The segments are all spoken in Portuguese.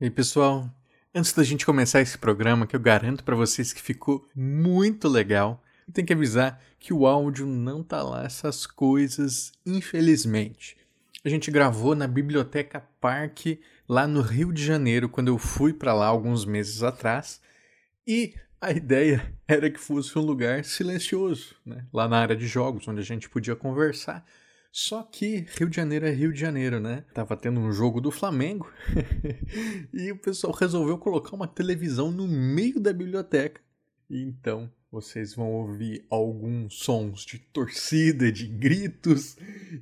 E aí, pessoal, antes da gente começar esse programa, que eu garanto para vocês que ficou muito legal, tem que avisar que o áudio não tá lá essas coisas, infelizmente. A gente gravou na Biblioteca Parque, lá no Rio de Janeiro, quando eu fui para lá alguns meses atrás, e a ideia era que fosse um lugar silencioso, né? lá na área de jogos, onde a gente podia conversar. Só que Rio de Janeiro é Rio de Janeiro, né? Tava tendo um jogo do Flamengo e o pessoal resolveu colocar uma televisão no meio da biblioteca. Então vocês vão ouvir alguns sons de torcida, de gritos,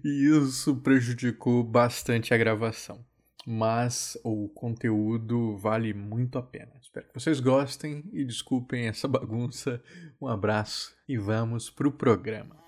e isso prejudicou bastante a gravação. Mas o conteúdo vale muito a pena. Espero que vocês gostem e desculpem essa bagunça. Um abraço e vamos pro programa.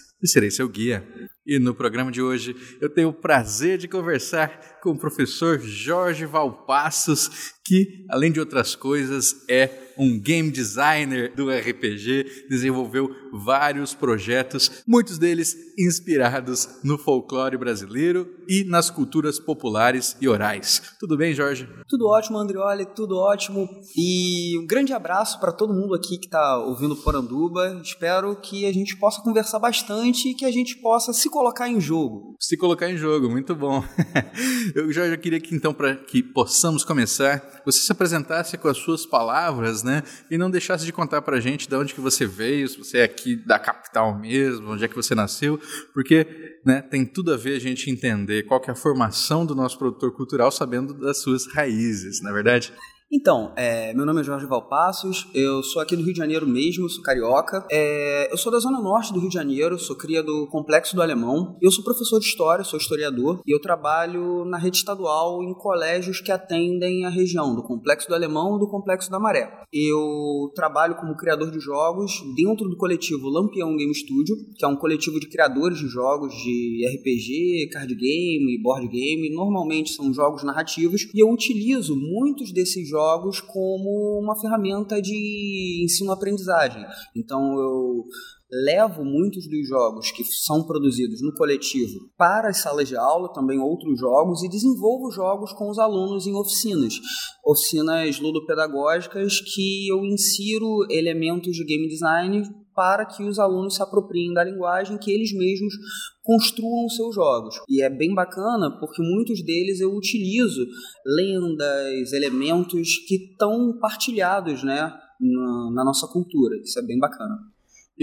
e serei seu guia. E no programa de hoje eu tenho o prazer de conversar com o professor Jorge Valpassos, que, além de outras coisas, é um game designer do RPG, desenvolveu vários projetos, muitos deles inspirados no folclore brasileiro e nas culturas populares e orais. Tudo bem, Jorge? Tudo ótimo, Andrioli, tudo ótimo. E um grande abraço para todo mundo aqui que está ouvindo Poranduba. Espero que a gente possa conversar bastante e que a gente possa se colocar em jogo. Se colocar em jogo, muito bom. Eu já, já queria que então, para que possamos começar, você se apresentasse com as suas palavras, né? E não deixasse de contar pra gente de onde que você veio, se você é aqui da capital mesmo, onde é que você nasceu, porque né, tem tudo a ver a gente entender qual que é a formação do nosso produtor cultural sabendo das suas raízes, na é verdade? Então, é, meu nome é Jorge Valpassos, eu sou aqui do Rio de Janeiro mesmo, sou carioca. É, eu sou da zona norte do Rio de Janeiro, sou cria do Complexo do Alemão. Eu sou professor de História, sou historiador, e eu trabalho na rede estadual em colégios que atendem a região do Complexo do Alemão e do Complexo da Maré. Eu trabalho como criador de jogos dentro do coletivo Lampião Game Studio, que é um coletivo de criadores de jogos de RPG, card game, board game. Normalmente são jogos narrativos, e eu utilizo muitos desses jogos jogos como uma ferramenta de ensino-aprendizagem. Então eu levo muitos dos jogos que são produzidos no coletivo para as salas de aula, também outros jogos, e desenvolvo jogos com os alunos em oficinas. Oficinas ludopedagógicas que eu insiro elementos de game design para que os alunos se apropriem da linguagem, que eles mesmos construam seus jogos. E é bem bacana porque muitos deles eu utilizo lendas, elementos que estão partilhados né, na, na nossa cultura. Isso é bem bacana.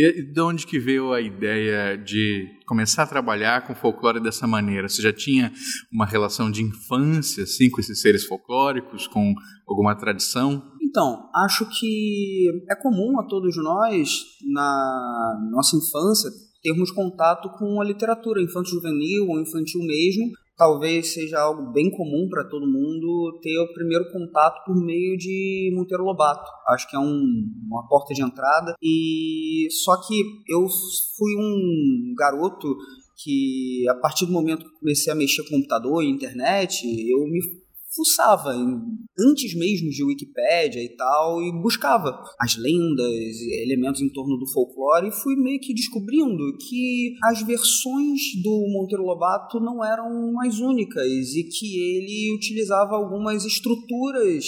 E de onde que veio a ideia de começar a trabalhar com folclore dessa maneira? Você já tinha uma relação de infância assim com esses seres folclóricos, com alguma tradição? Então, acho que é comum a todos nós na nossa infância termos contato com a literatura infanto-juvenil ou infantil mesmo, talvez seja algo bem comum para todo mundo ter o primeiro contato por meio de Monteiro Lobato. Acho que é um, uma porta de entrada. E só que eu fui um garoto que a partir do momento que comecei a mexer com computador e internet, eu me fuçava antes mesmo de Wikipédia e tal e buscava as lendas, elementos em torno do folclore e fui meio que descobrindo que as versões do Monteiro Lobato não eram as únicas e que ele utilizava algumas estruturas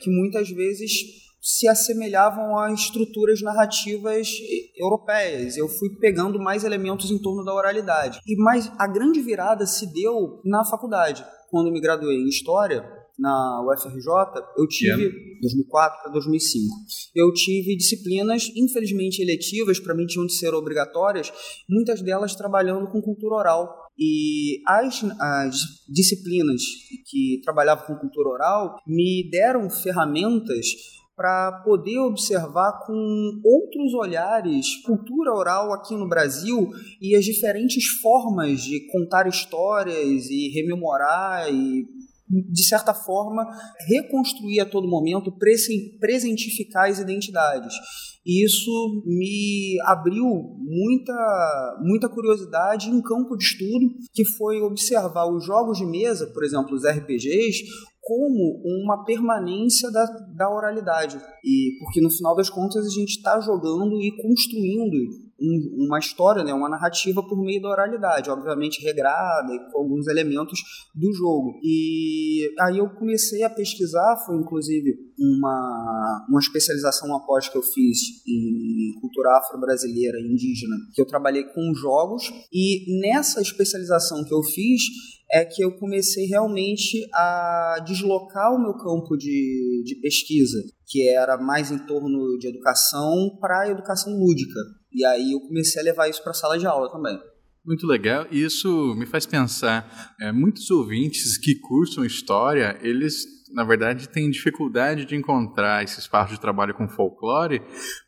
que muitas vezes se assemelhavam a estruturas narrativas europeias. Eu fui pegando mais elementos em torno da oralidade. E mais a grande virada se deu na faculdade quando me graduei em História, na UFRJ, eu tive, yeah. 2004 para 2005, eu tive disciplinas, infelizmente eletivas, para mim tinham de ser obrigatórias, muitas delas trabalhando com cultura oral. E as, as disciplinas que trabalhavam com cultura oral me deram ferramentas para poder observar com outros olhares cultura oral aqui no Brasil e as diferentes formas de contar histórias e rememorar e de certa forma, reconstruir a todo momento, presentificar as identidades. E isso me abriu muita, muita curiosidade em um campo de estudo, que foi observar os jogos de mesa, por exemplo, os RPGs, como uma permanência da, da oralidade. E porque no final das contas a gente está jogando e construindo um, uma história, né, uma narrativa por meio da oralidade, obviamente regrada e com alguns elementos do jogo. E aí eu comecei a pesquisar, foi inclusive uma, uma especialização após que eu fiz em cultura afro-brasileira indígena, que eu trabalhei com jogos e nessa especialização que eu fiz é que eu comecei realmente a deslocar o meu campo de, de pesquisa, que era mais em torno de educação, para a educação lúdica. E aí eu comecei a levar isso para a sala de aula também. Muito legal. Isso me faz pensar, é, muitos ouvintes que cursam história, eles na verdade, têm dificuldade de encontrar esse espaço de trabalho com folclore,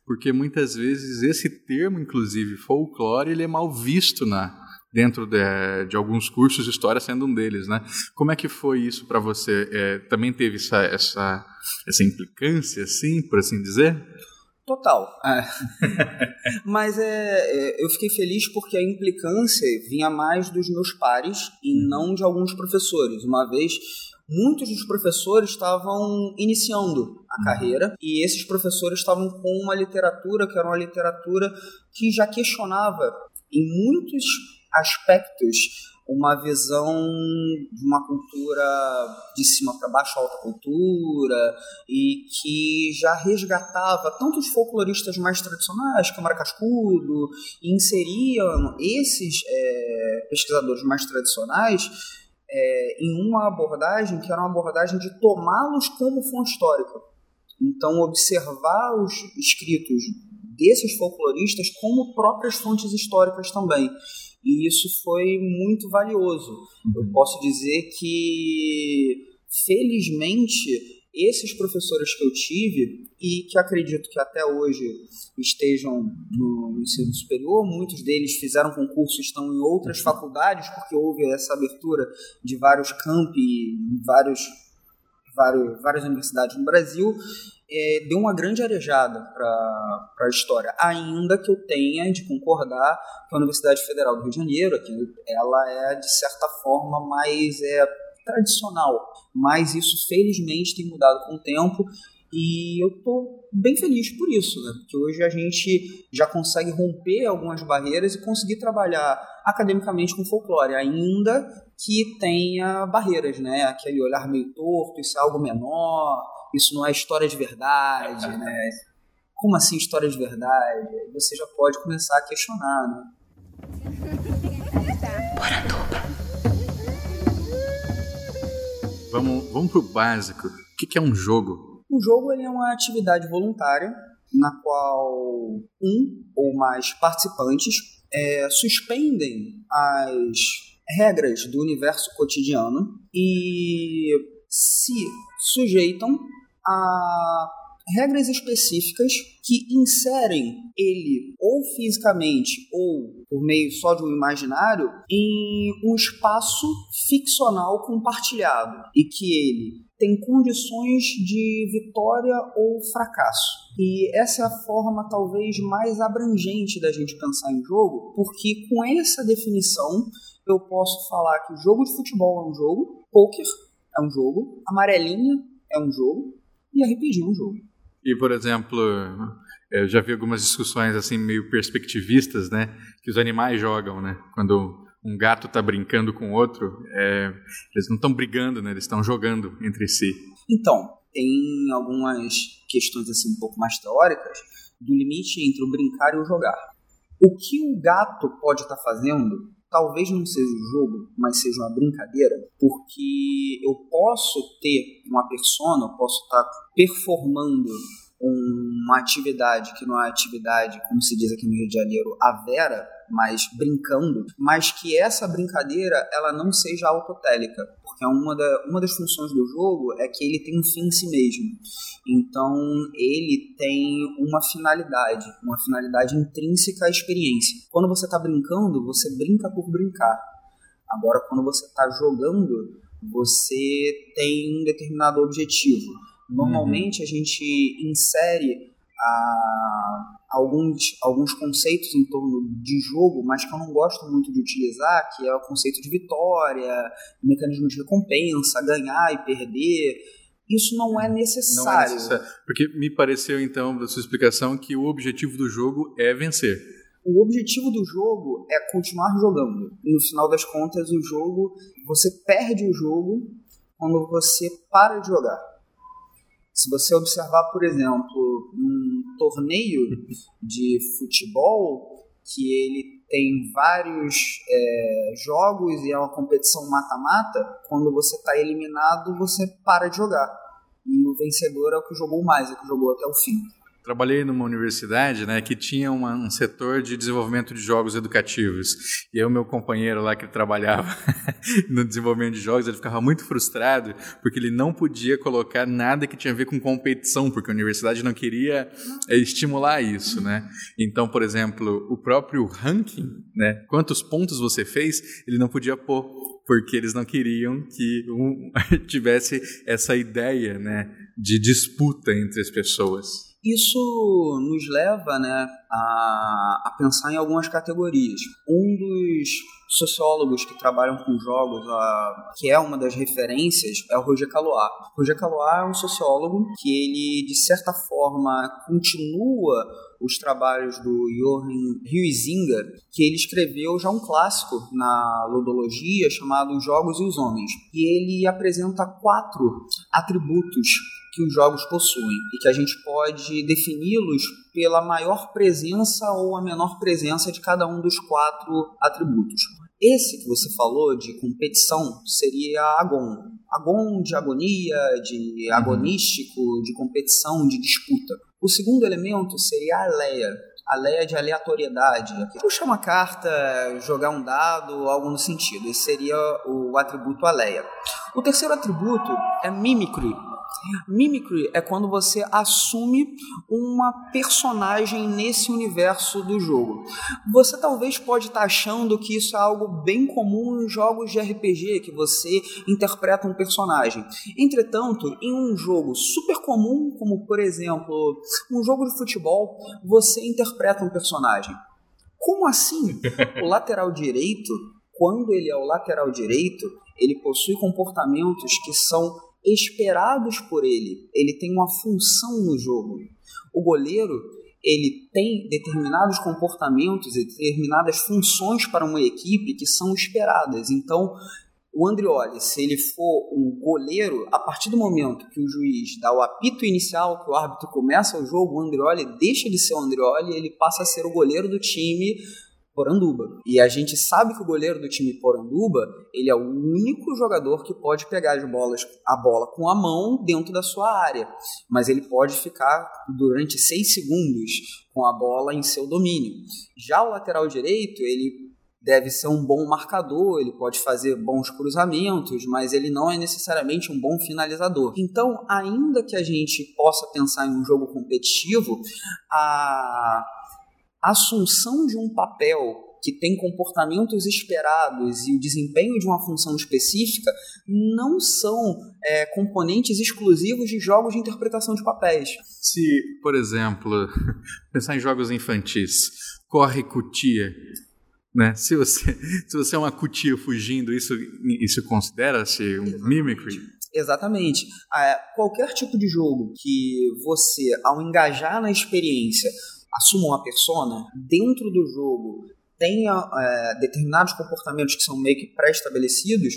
porque muitas vezes esse termo, inclusive folclore, ele é mal visto na, dentro de, de, alguns cursos de história, sendo um deles, né? Como é que foi isso para você? É, também teve essa, essa, essa implicância, assim, por assim dizer? Total. É. Mas é, é, eu fiquei feliz porque a implicância vinha mais dos meus pares e uhum. não de alguns professores. Uma vez, muitos dos professores estavam iniciando a uhum. carreira e esses professores estavam com uma literatura que era uma literatura que já questionava em muitos aspectos uma visão de uma cultura de cima para baixo, alta cultura, e que já resgatava tanto os folcloristas mais tradicionais, Câmara Cascudo, e inseriam esses é, pesquisadores mais tradicionais é, em uma abordagem que era uma abordagem de tomá-los como fonte histórica. Então, observar os escritos desses folcloristas como próprias fontes históricas também e isso foi muito valioso. Eu uhum. posso dizer que, felizmente, esses professores que eu tive e que acredito que até hoje estejam no ensino superior, muitos deles fizeram concurso, estão em outras uhum. faculdades, porque houve essa abertura de vários campi, vários, vários, várias universidades no Brasil, é, deu uma grande arejada para a história, ainda que eu tenha de concordar que a Universidade Federal do Rio de Janeiro, aqui, ela é de certa forma mais é, tradicional, mas isso felizmente tem mudado com o tempo e eu estou bem feliz por isso, né? Porque hoje a gente já consegue romper algumas barreiras e conseguir trabalhar academicamente com folclore, ainda que tenha barreiras, né? Aquele olhar meio torto, isso é algo menor, isso não é história de verdade, né? Como assim história de verdade? Aí você já pode começar a questionar, né? Vamos, vamos pro básico. O que é um jogo? Um jogo ele é uma atividade voluntária na qual um ou mais participantes é, suspendem as regras do universo cotidiano e se sujeitam a regras específicas que inserem ele ou fisicamente ou por meio só de um imaginário em um espaço ficcional compartilhado e que ele tem condições de vitória ou fracasso. E essa é a forma talvez mais abrangente da gente pensar em jogo, porque com essa definição eu posso falar que jogo de futebol é um jogo, poker é um jogo, amarelinha é um jogo, e RPG um jogo. E, por exemplo, eu já vi algumas discussões assim meio perspectivistas, né? Que os animais jogam, né? Quando um gato está brincando com outro, é, eles não estão brigando, né? Eles estão jogando entre si. Então, tem algumas questões assim um pouco mais teóricas do limite entre o brincar e o jogar. O que o gato pode estar tá fazendo talvez não seja um jogo, mas seja uma brincadeira, porque eu posso ter uma persona, eu posso estar performando uma atividade que não é atividade, como se diz aqui no Rio de Janeiro, a vera, mas brincando, mas que essa brincadeira ela não seja autotélica, porque uma, da, uma das funções do jogo é que ele tem um fim em si mesmo. Então ele tem uma finalidade, uma finalidade intrínseca à experiência. Quando você está brincando, você brinca por brincar. Agora, quando você está jogando, você tem um determinado objetivo. Normalmente uhum. a gente insere a, alguns, alguns conceitos em torno de jogo, mas que eu não gosto muito de utilizar, que é o conceito de vitória, mecanismo de recompensa, ganhar e perder. Isso não é necessário. Não é necessário. Porque me pareceu, então, da sua explicação, que o objetivo do jogo é vencer. O objetivo do jogo é continuar jogando. No final das contas, o jogo, você perde o jogo quando você para de jogar. Se você observar, por exemplo, torneio de futebol que ele tem vários é, jogos e é uma competição mata-mata, quando você está eliminado, você para de jogar. E o vencedor é o que jogou mais, é o que jogou até o fim trabalhei numa universidade né, que tinha uma, um setor de desenvolvimento de jogos educativos. E aí o meu companheiro lá que trabalhava no desenvolvimento de jogos, ele ficava muito frustrado porque ele não podia colocar nada que tinha a ver com competição, porque a universidade não queria é, estimular isso. Né? Então, por exemplo, o próprio ranking, né, quantos pontos você fez, ele não podia pôr porque eles não queriam que um tivesse essa ideia né, de disputa entre as pessoas. Isso nos leva né, a, a pensar em algumas categorias. Um dos sociólogos que trabalham com jogos, a, que é uma das referências, é o Roger Caluat. Roger Caluat é um sociólogo que ele, de certa forma, continua os trabalhos do Johan Huizinga, que ele escreveu já um clássico na ludologia chamado Jogos e os Homens. E ele apresenta quatro atributos que os jogos possuem e que a gente pode defini-los pela maior presença ou a menor presença de cada um dos quatro atributos. Esse que você falou de competição seria agon. Agon de agonia, de uhum. agonístico, de competição, de disputa. O segundo elemento seria a aleia, a leia de aleatoriedade. Puxar uma carta, jogar um dado, algo no sentido. Esse seria o atributo aleia. O terceiro atributo é mimicry, Mimicry é quando você assume uma personagem nesse universo do jogo. Você talvez pode estar tá achando que isso é algo bem comum em jogos de RPG, que você interpreta um personagem. Entretanto, em um jogo super comum, como por exemplo um jogo de futebol, você interpreta um personagem. Como assim? O lateral direito, quando ele é o lateral direito, ele possui comportamentos que são esperados por ele. Ele tem uma função no jogo. O goleiro ele tem determinados comportamentos e determinadas funções para uma equipe que são esperadas. Então, o Andrioli, se ele for um goleiro, a partir do momento que o juiz dá o apito inicial, que o árbitro começa o jogo, o Andrioli deixa de ser o Andrioli e ele passa a ser o goleiro do time Poranduba. E a gente sabe que o goleiro do time Poranduba, ele é o único jogador que pode pegar as bolas, a bola com a mão dentro da sua área. Mas ele pode ficar durante seis segundos com a bola em seu domínio. Já o lateral direito, ele deve ser um bom marcador, ele pode fazer bons cruzamentos, mas ele não é necessariamente um bom finalizador. Então, ainda que a gente possa pensar em um jogo competitivo, a assunção de um papel que tem comportamentos esperados e o desempenho de uma função específica não são é, componentes exclusivos de jogos de interpretação de papéis. Se, por exemplo, pensar em jogos infantis, corre cutia, né? Se você se você é uma cutia fugindo, isso isso considera-se um mimicry? Exatamente. É, qualquer tipo de jogo que você, ao engajar na experiência, assuma uma persona, dentro do jogo tenha é, determinados comportamentos que são meio que pré-estabelecidos,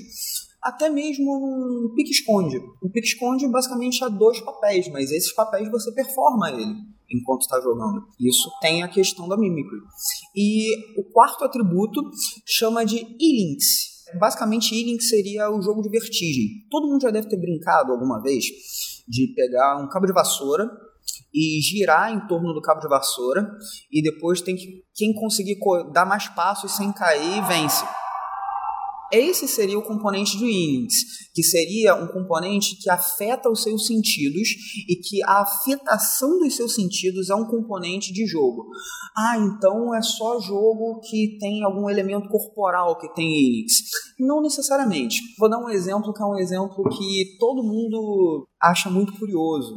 até mesmo um pique-esconde. Um pique-esconde basicamente há dois papéis, mas esses papéis você performa ele enquanto está jogando. Isso tem a questão da mimicry. E o quarto atributo chama de E-Links. Basicamente, E-Link seria o jogo de vertigem. Todo mundo já deve ter brincado alguma vez de pegar um cabo de vassoura e girar em torno do cabo de vassoura e depois tem que quem conseguir dar mais passos sem cair vence. Esse seria o componente do innings, que seria um componente que afeta os seus sentidos e que a afetação dos seus sentidos é um componente de jogo. Ah, então é só jogo que tem algum elemento corporal que tem innings. Não necessariamente. Vou dar um exemplo que é um exemplo que todo mundo acha muito curioso.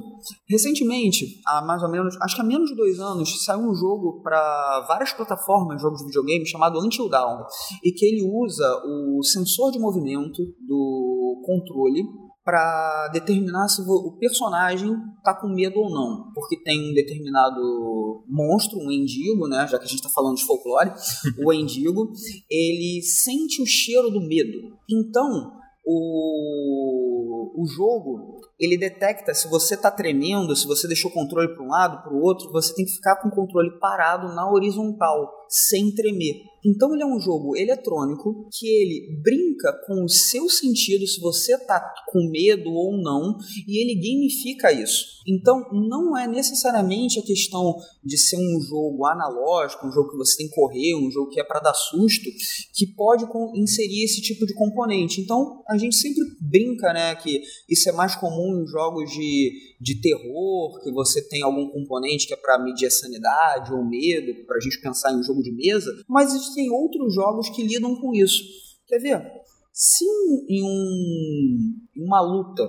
Recentemente, há mais ou menos, acho que há menos de dois anos, saiu um jogo para várias plataformas, jogos de videogame, chamado Until Dawn, e que ele usa o sensor de movimento do controle para determinar se o personagem está com medo ou não, porque tem um determinado monstro, um endigo, né, já que a gente está falando de folclore, o endigo, ele sente o cheiro do medo. Então, o, o jogo ele detecta se você está tremendo, se você deixou o controle para um lado, para o outro, você tem que ficar com o controle parado na horizontal, sem tremer. Então ele é um jogo eletrônico que ele brinca com os seus sentidos, se você está com medo ou não, e ele gamifica isso. Então não é necessariamente a questão de ser um jogo analógico, um jogo que você tem que correr, um jogo que é para dar susto, que pode inserir esse tipo de componente. Então a gente sempre brinca, né, que isso é mais comum em jogos de, de terror, que você tem algum componente que é para medir a sanidade ou medo, para a gente pensar em um jogo de mesa, mas existem outros jogos que lidam com isso. Quer ver? Se em, um, uma luta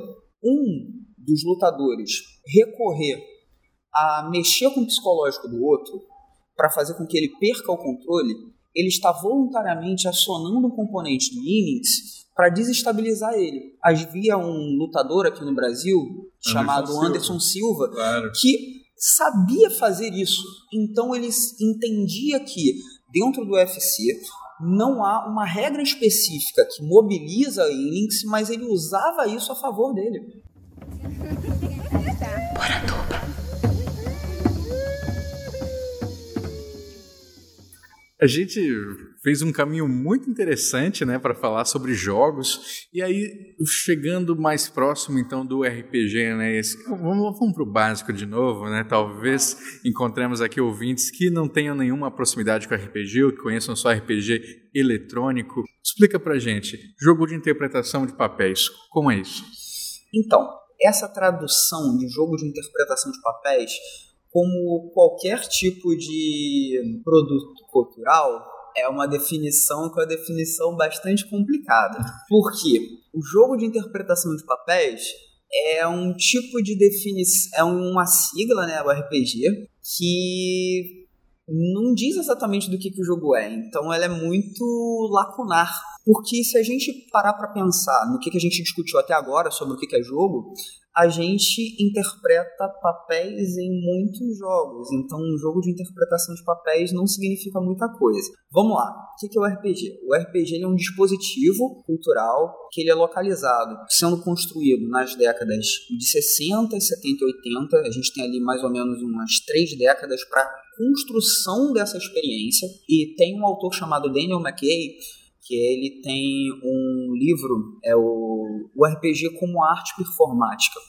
um dos lutadores recorrer a mexer com o psicológico do outro para fazer com que ele perca o controle, ele está voluntariamente acionando um componente do innings para desestabilizar ele. Havia um lutador aqui no Brasil Anderson chamado Silva. Anderson Silva claro. que sabia fazer isso. Então ele entendia que dentro do UFC não há uma regra específica que mobiliza innings, mas ele usava isso a favor dele. A gente fez um caminho muito interessante, né, para falar sobre jogos. E aí, chegando mais próximo então do RPG, né, esse, vamos, vamos para o básico de novo, né? Talvez encontremos aqui ouvintes que não tenham nenhuma proximidade com RPG ou que conheçam só RPG eletrônico. Explica para gente, jogo de interpretação de papéis, como é isso? Então, essa tradução de jogo de interpretação de papéis como qualquer tipo de produto cultural, é uma definição que é uma definição bastante complicada. Porque o jogo de interpretação de papéis é um tipo de definição, é uma sigla, né, o RPG, que não diz exatamente do que, que o jogo é. Então ela é muito lacunar. Porque se a gente parar para pensar no que, que a gente discutiu até agora sobre o que, que é jogo, a gente interpreta papéis em muitos jogos. Então, um jogo de interpretação de papéis não significa muita coisa. Vamos lá. O que é o RPG? O RPG é um dispositivo cultural que ele é localizado, sendo construído nas décadas de 60, 70 e 80. A gente tem ali mais ou menos umas três décadas para construção dessa experiência. E tem um autor chamado Daniel McKay que ele tem um livro, é o, o RPG como arte performática.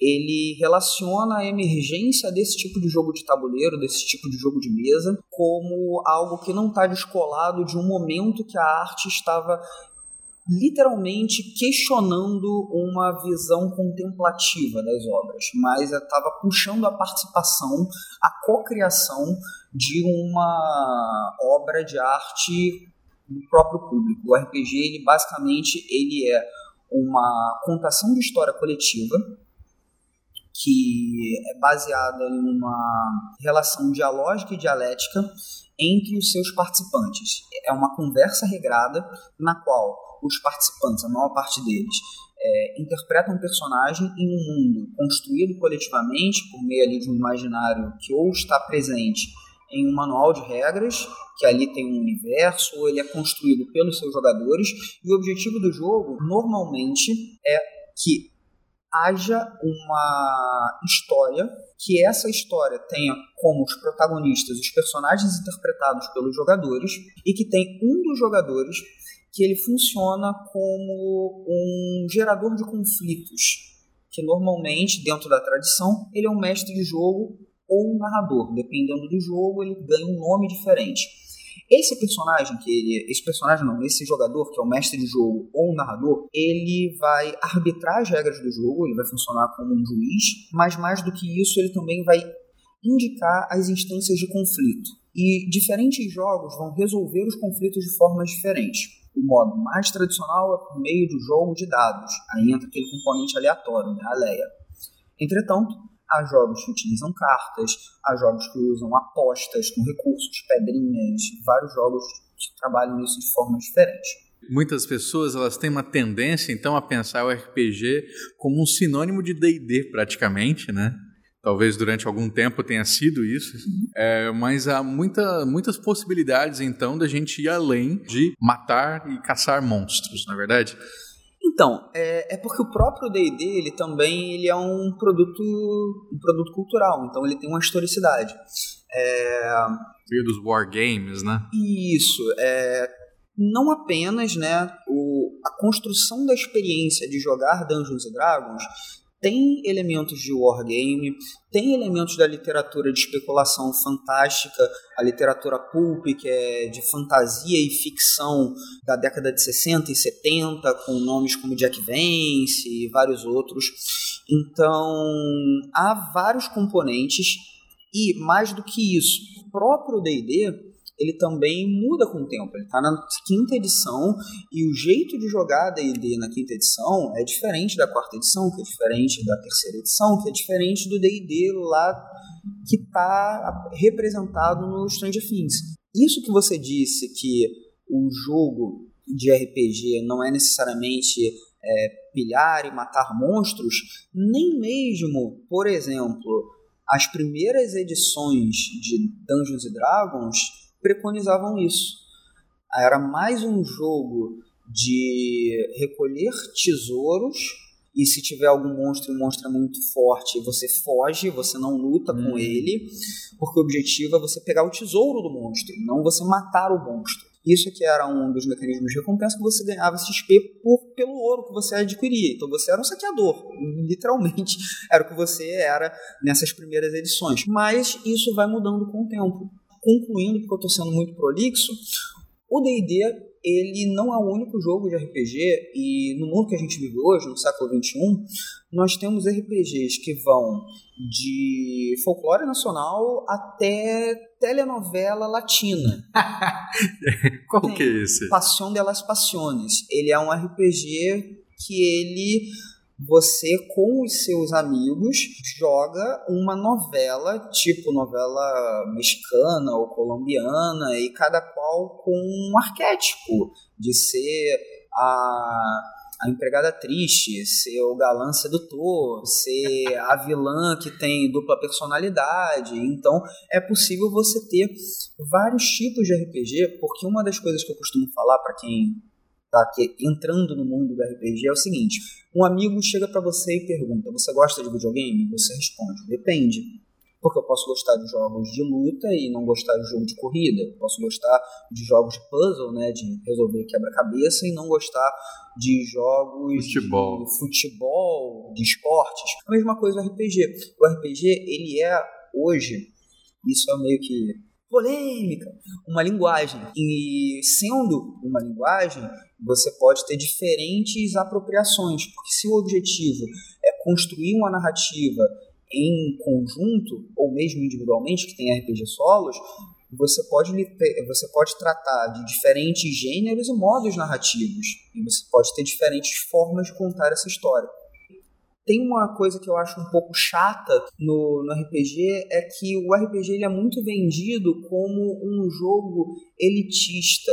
Ele relaciona a emergência desse tipo de jogo de tabuleiro, desse tipo de jogo de mesa, como algo que não está descolado de um momento que a arte estava literalmente questionando uma visão contemplativa das obras, mas estava puxando a participação, a cocriação de uma obra de arte do próprio público. O RPG, ele basicamente, ele é uma contação de história coletiva que é baseada em uma relação dialógica e dialética entre os seus participantes. É uma conversa regrada na qual os participantes, a maior parte deles, é, um personagem em um mundo construído coletivamente por meio ali de um imaginário que ou está presente em um manual de regras, que ali tem um universo, ou ele é construído pelos seus jogadores, e o objetivo do jogo, normalmente, é que haja uma história, que essa história tenha como os protagonistas os personagens interpretados pelos jogadores, e que tem um dos jogadores que ele funciona como um gerador de conflitos que normalmente, dentro da tradição, ele é um mestre de jogo ou um narrador. Dependendo do jogo, ele ganha um nome diferente. Esse personagem que ele, esse personagem não, esse jogador que é o mestre de jogo ou um narrador, ele vai arbitrar as regras do jogo, ele vai funcionar como um juiz, mas mais do que isso, ele também vai indicar as instâncias de conflito. E diferentes jogos vão resolver os conflitos de formas diferentes. O modo mais tradicional é por meio do jogo de dados, aí entra aquele componente aleatório, né, a Leia. Entretanto, há jogos que utilizam cartas, há jogos que usam apostas com recursos, pedrinhas, vários jogos que trabalham isso de forma diferente. Muitas pessoas elas têm uma tendência então a pensar o RPG como um sinônimo de D&D praticamente, né? Talvez durante algum tempo tenha sido isso, é, mas há muita, muitas possibilidades então da gente ir além de matar e caçar monstros, na é verdade. Então, é, é porque o próprio D&D, ele também ele é um produto, um produto cultural, então ele tem uma historicidade. É... Veio dos wargames, né? Isso, é... Não apenas, né, o, a construção da experiência de jogar Dungeons Dragons tem elementos de wargame, tem elementos da literatura de especulação fantástica, a literatura pulp, que é de fantasia e ficção da década de 60 e 70, com nomes como Jack Vance e vários outros. Então, há vários componentes e, mais do que isso, o próprio D&D ele também muda com o tempo. Ele está na quinta edição e o jeito de jogar D&D na quinta edição é diferente da quarta edição, que é diferente da terceira edição, que é diferente do D&D lá que está representado no Stranger Things. Isso que você disse que o jogo de RPG não é necessariamente é, pilhar e matar monstros, nem mesmo, por exemplo, as primeiras edições de Dungeons Dragons preconizavam isso. Era mais um jogo de recolher tesouros e se tiver algum monstro o monstro é muito forte, você foge, você não luta hum. com ele, porque o objetivo é você pegar o tesouro do monstro, não você matar o monstro. Isso que era um dos mecanismos de recompensa que você ganhava XP por, pelo ouro que você adquiria. Então você era um saqueador, literalmente era o que você era nessas primeiras edições. Mas isso vai mudando com o tempo concluindo, porque eu estou sendo muito prolixo, o D&D ele não é o único jogo de RPG e no mundo que a gente vive hoje, no século XXI, nós temos RPGs que vão de folclore nacional até telenovela latina. Qual Tem que é esse? Passion de las Passiones. Ele é um RPG que ele você com os seus amigos joga uma novela, tipo novela mexicana ou colombiana, e cada qual com um arquétipo de ser a, a empregada triste, ser o galã sedutor, ser a vilã que tem dupla personalidade. Então é possível você ter vários tipos de RPG, porque uma das coisas que eu costumo falar para quem tá aqui, entrando no mundo do RPG é o seguinte: um amigo chega para você e pergunta: Você gosta de videogame? Você responde: Depende. Porque eu posso gostar de jogos de luta e não gostar de jogo de corrida. Eu posso gostar de jogos de puzzle, né, de resolver quebra-cabeça e não gostar de jogos futebol. de futebol, de esportes. A mesma coisa o RPG. O RPG, ele é hoje, isso é meio que polêmica, uma linguagem. E sendo uma linguagem, você pode ter diferentes apropriações, porque se o objetivo é construir uma narrativa em conjunto, ou mesmo individualmente, que tem RPG solos, você pode, você pode tratar de diferentes gêneros e modos narrativos, e você pode ter diferentes formas de contar essa história. Tem uma coisa que eu acho um pouco chata no, no RPG, é que o RPG ele é muito vendido como um jogo elitista,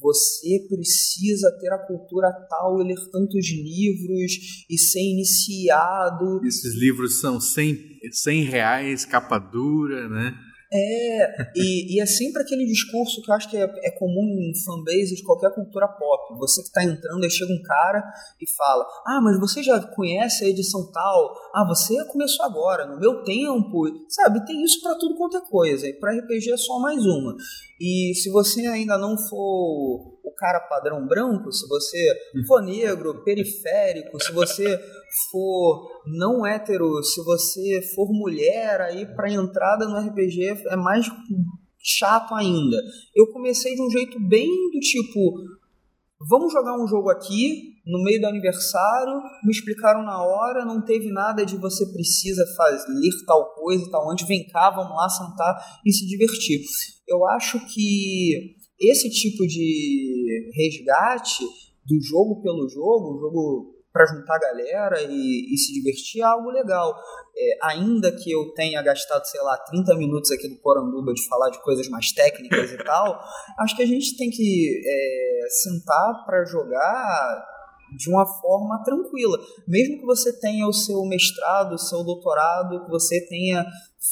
você precisa ter a cultura tal e ler tantos livros e ser iniciado. Esses livros são 100, 100 reais, capa dura, né? É, e, e, é sempre aquele discurso que eu acho que é, é comum em fanbase de qualquer cultura pop. Você que está entrando, aí chega um cara e fala: Ah, mas você já conhece a edição tal? Ah, você começou agora, no meu tempo. Sabe, tem isso para tudo quanto é coisa. E para RPG é só mais uma. E se você ainda não for o cara padrão branco, se você for negro, periférico, se você for não hétero, se você for mulher, aí para entrada no RPG é mais chato ainda. Eu comecei de um jeito bem do tipo, vamos jogar um jogo aqui no meio do aniversário, me explicaram na hora, não teve nada de você precisa fazer tal coisa e tal, onde vem cá, vamos lá sentar e se divertir. Eu acho que esse tipo de resgate do jogo pelo jogo, jogo para juntar a galera e, e, se divertir é algo legal. É, ainda que eu tenha gastado, sei lá, 30 minutos aqui do Poranduba de falar de coisas mais técnicas e tal, acho que a gente tem que é, sentar para jogar de uma forma tranquila. Mesmo que você tenha o seu mestrado, o seu doutorado, que você tenha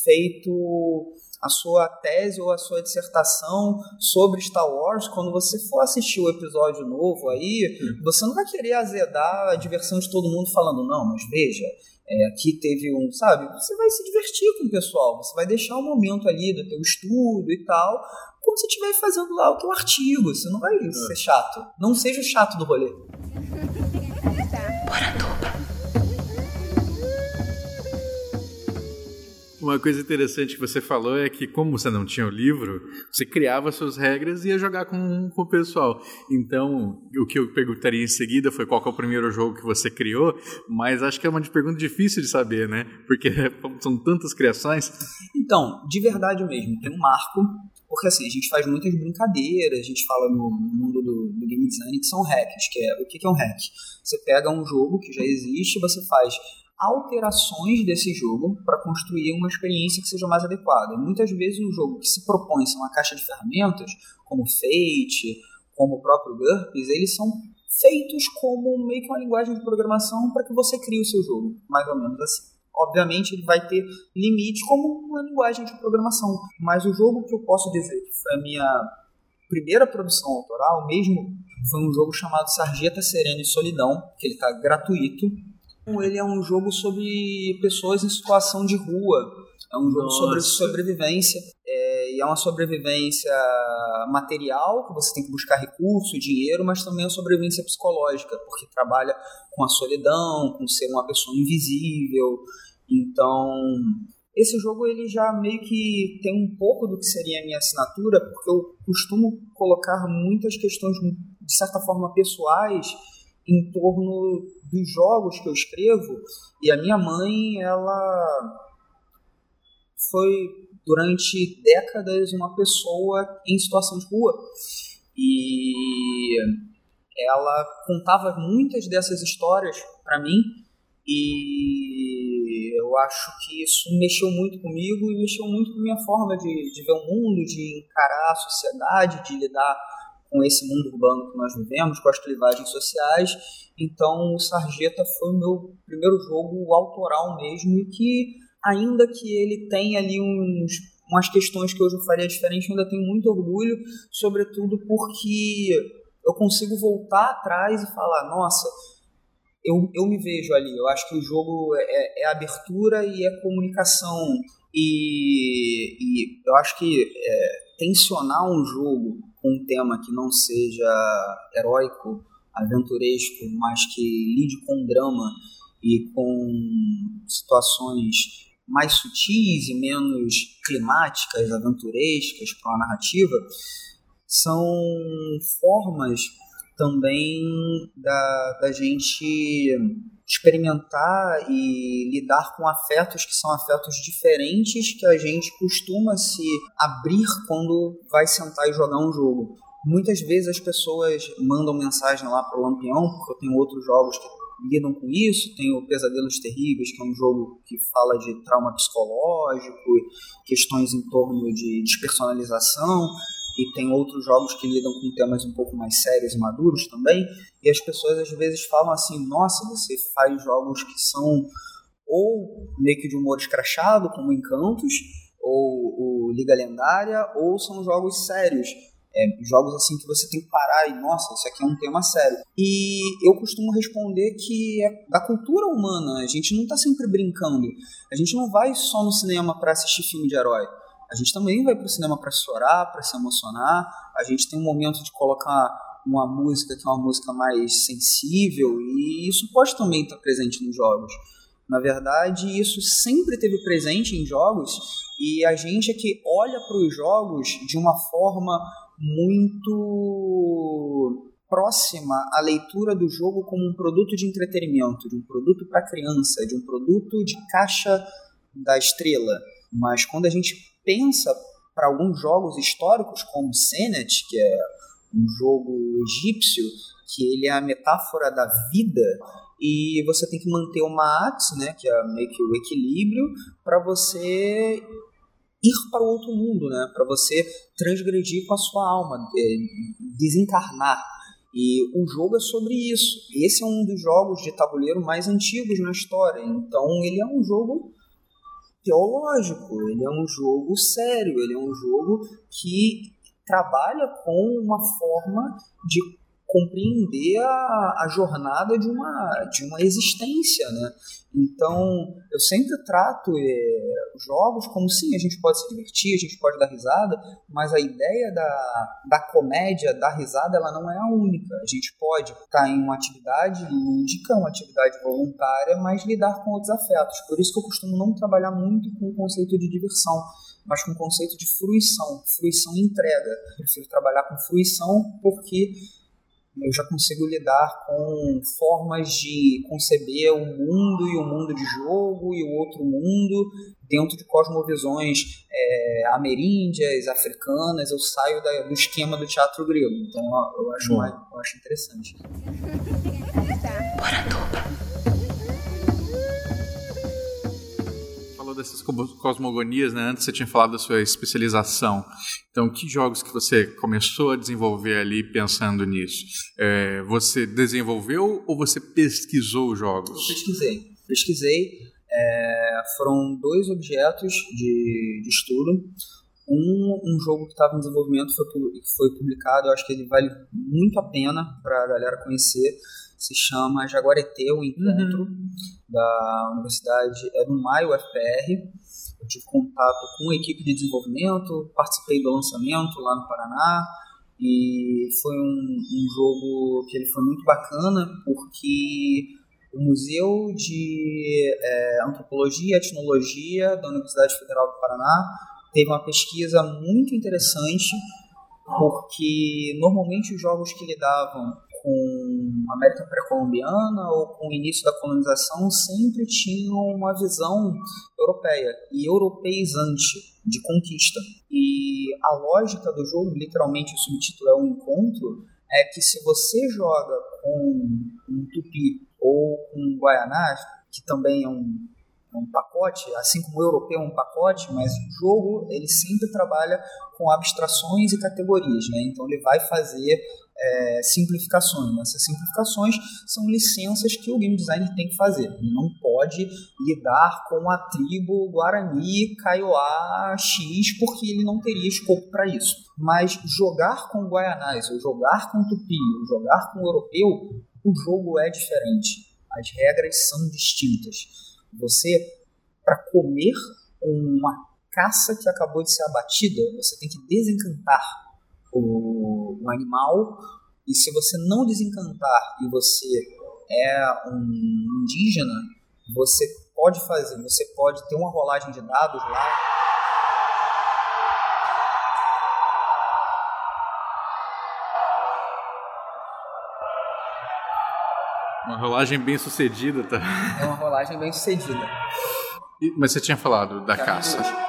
feito a sua tese ou a sua dissertação sobre Star Wars, quando você for assistir o episódio novo aí, hum. você não vai querer azedar a diversão de todo mundo falando, não, mas veja, é, aqui teve um, sabe? Você vai se divertir com o pessoal, você vai deixar um momento ali do teu estudo e tal, quando você estiver fazendo lá o teu artigo, você não vai ser chato. Não seja o chato do rolê. Uma coisa interessante que você falou é que, como você não tinha o livro, você criava suas regras e ia jogar com, com o pessoal. Então, o que eu perguntaria em seguida foi qual é o primeiro jogo que você criou, mas acho que é uma pergunta difícil de saber, né? Porque são tantas criações. Então, de verdade mesmo, tem um marco, porque assim, a gente faz muitas brincadeiras, a gente fala no mundo do, do game design que são hacks, que é o que é um hack? Você pega um jogo que já existe, você faz alterações desse jogo para construir uma experiência que seja mais adequada. Muitas vezes um jogo que se propõe ser uma caixa de ferramentas, como Fate, como o próprio GURPS, eles são feitos como meio que uma linguagem de programação para que você crie o seu jogo, mais ou menos assim. Obviamente ele vai ter limites como uma linguagem de programação, mas o jogo que eu posso dizer que foi a minha primeira produção autoral mesmo foi um jogo chamado Sarjeta Serena e Solidão, que ele está gratuito ele é um jogo sobre pessoas em situação de rua. É um jogo Nossa. sobre sobrevivência. É, e é uma sobrevivência material, que você tem que buscar recurso, dinheiro, mas também é uma sobrevivência psicológica, porque trabalha com a solidão, com ser uma pessoa invisível. Então, esse jogo ele já meio que tem um pouco do que seria a minha assinatura, porque eu costumo colocar muitas questões, de certa forma, pessoais em torno dos jogos que eu escrevo. E a minha mãe, ela foi durante décadas uma pessoa em situação de rua. E ela contava muitas dessas histórias para mim e eu acho que isso mexeu muito comigo e mexeu muito com a minha forma de, de ver o mundo, de encarar a sociedade, de lidar com esse mundo urbano que nós vivemos, com as clivagens sociais. Então, o Sarjeta foi o meu primeiro jogo autoral mesmo e que, ainda que ele tenha ali uns, umas questões que hoje eu faria diferente, ainda tenho muito orgulho, sobretudo porque eu consigo voltar atrás e falar, nossa, eu, eu me vejo ali. Eu acho que o jogo é, é abertura e é comunicação. E, e eu acho que é, tensionar um jogo um tema que não seja heróico, aventuresco, mas que lide com drama e com situações mais sutis e menos climáticas, aventurescas para a narrativa, são formas também da, da gente experimentar e lidar com afetos que são afetos diferentes que a gente costuma se abrir quando vai sentar e jogar um jogo. Muitas vezes as pessoas mandam mensagem lá para o Lampião, porque eu tenho outros jogos que lidam com isso. Tem o Pesadelos Terríveis, que é um jogo que fala de trauma psicológico, questões em torno de despersonalização e tem outros jogos que lidam com temas um pouco mais sérios e maduros também. E as pessoas às vezes falam assim: nossa, você faz jogos que são ou meio que de humor escrachado, como Encantos, ou o Liga Lendária, ou são jogos sérios. É, jogos assim que você tem que parar e, nossa, isso aqui é um tema sério. E eu costumo responder que é da cultura humana, a gente não está sempre brincando. A gente não vai só no cinema para assistir filme de herói. A gente também vai para o cinema para chorar, para se emocionar. A gente tem um momento de colocar uma música que é uma música mais sensível e isso pode também estar presente nos jogos. Na verdade, isso sempre teve presente em jogos e a gente é que olha para os jogos de uma forma muito próxima à leitura do jogo como um produto de entretenimento, de um produto para criança, de um produto de caixa da estrela. Mas quando a gente pensa para alguns jogos históricos como Senet, que é um jogo egípcio, que ele é a metáfora da vida, e você tem que manter o mat, né, que é meio que o equilíbrio, para você ir para o outro mundo, né, para você transgredir com a sua alma, desencarnar. E o jogo é sobre isso. Esse é um dos jogos de tabuleiro mais antigos na história. Então ele é um jogo teológico, ele é um jogo sério, ele é um jogo que trabalha com uma forma de compreender a, a jornada de uma, de uma existência, né? Então, eu sempre trato é, jogos como sim, a gente pode se divertir, a gente pode dar risada, mas a ideia da, da comédia, da risada, ela não é a única. A gente pode estar em uma atividade lúdica, uma atividade voluntária, mas lidar com outros afetos. Por isso que eu costumo não trabalhar muito com o conceito de diversão, mas com o conceito de fruição, fruição e entrega. Eu prefiro trabalhar com fruição porque eu já consigo lidar com formas de conceber o mundo e o mundo de jogo e o outro mundo dentro de cosmovisões é, ameríndias, africanas. Eu saio da, do esquema do teatro grego. Então eu acho, hum. eu acho interessante. dessas cosmogonias, né? Antes você tinha falado da sua especialização. Então, que jogos que você começou a desenvolver ali pensando nisso? É, você desenvolveu ou você pesquisou jogos? Eu pesquisei. Pesquisei. É, foram dois objetos de, de estudo. Um, um jogo que estava em desenvolvimento foi, foi publicado, eu acho que ele vale muito a pena para a galera conhecer se chama Jaguareté, o encontro uhum. da universidade, é do Maio FPR. Eu tive contato com a equipe de desenvolvimento, participei do lançamento lá no Paraná e foi um, um jogo que ele foi muito bacana porque o Museu de é, Antropologia e Etnologia da Universidade Federal do Paraná teve uma pesquisa muito interessante porque normalmente os jogos que lidavam com América pré-colombiana ou com o início da colonização sempre tinham uma visão europeia e europeizante de conquista. E a lógica do jogo, literalmente o subtítulo é um encontro, é que se você joga com um tupi ou com um guaianás, que também é um, é um pacote, assim como o europeu é um pacote, mas o jogo ele sempre trabalha com abstrações e categorias, né? Então ele vai fazer é, simplificações. Essas simplificações são licenças que o game designer tem que fazer. Ele não pode lidar com a tribo Guarani, Kaiowá, X, porque ele não teria escopo para isso. Mas jogar com Guaianás, ou jogar com Tupi, ou jogar com Europeu, o jogo é diferente. As regras são distintas. Você, para comer uma caça que acabou de ser abatida, você tem que desencantar o, o animal, e se você não desencantar e você é um indígena, você pode fazer, você pode ter uma rolagem de dados lá. Uma rolagem bem sucedida, tá? É uma rolagem bem sucedida. mas você tinha falado da caça.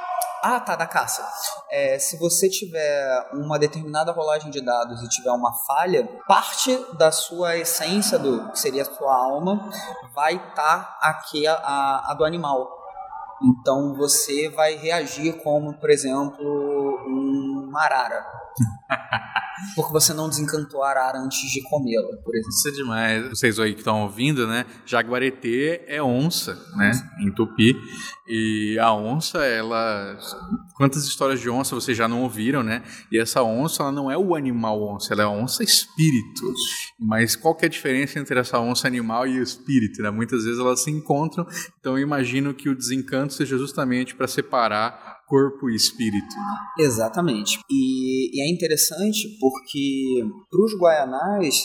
Ah, tá, da caça. É, se você tiver uma determinada rolagem de dados e tiver uma falha, parte da sua essência, do que seria a sua alma, vai estar tá aqui a, a, a do animal. Então você vai reagir como, por exemplo, um arara. Porque você não desencantou a arara antes de comê-la, por exemplo. Isso é demais. Vocês aí que estão ouvindo, né? Jaguareté é onça, né? Em tupi. E a onça, ela. Quantas histórias de onça vocês já não ouviram, né? E essa onça, ela não é o animal onça, ela é a onça espírito. Mas qual que é a diferença entre essa onça animal e o espírito, né? Muitas vezes elas se encontram. Então eu imagino que o desencanto seja justamente para separar corpo e espírito. Exatamente. E, e é interessante porque para os guaianás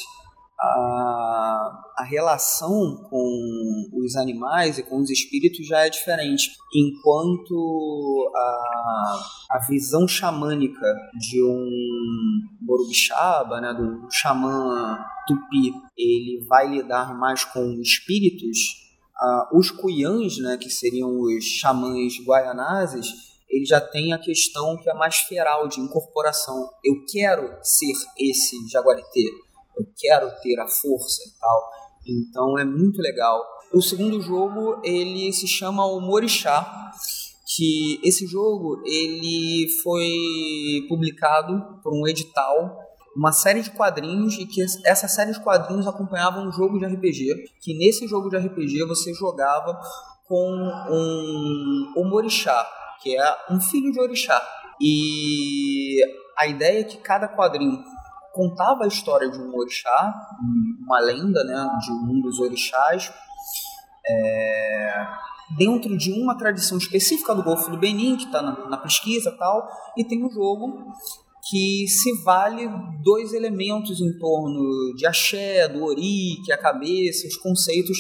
a, a relação com os animais e com os espíritos já é diferente. Enquanto a, a visão xamânica de um Borubixaba, né, do xamã tupi, ele vai lidar mais com espíritos, uh, os cuiãs, né, que seriam os xamãs guaianazes, ele já tem a questão que é mais feral de incorporação. Eu quero ser esse jaguarité eu quero ter a força e tal. Então é muito legal. O segundo jogo ele se chama O Morixá, que esse jogo ele foi publicado por um edital, uma série de quadrinhos e que essa série de quadrinhos acompanhava um jogo de RPG, que nesse jogo de RPG você jogava com um Omorixá, que é um filho de orixá. E a ideia é que cada quadrinho contava a história de um orixá, uma lenda né, de um dos orixás, é, dentro de uma tradição específica do Golfo do Benin, que está na, na, pesquisa tal, e tem um jogo que se vale dois elementos em torno de axé, do ori, que é a cabeça, os conceitos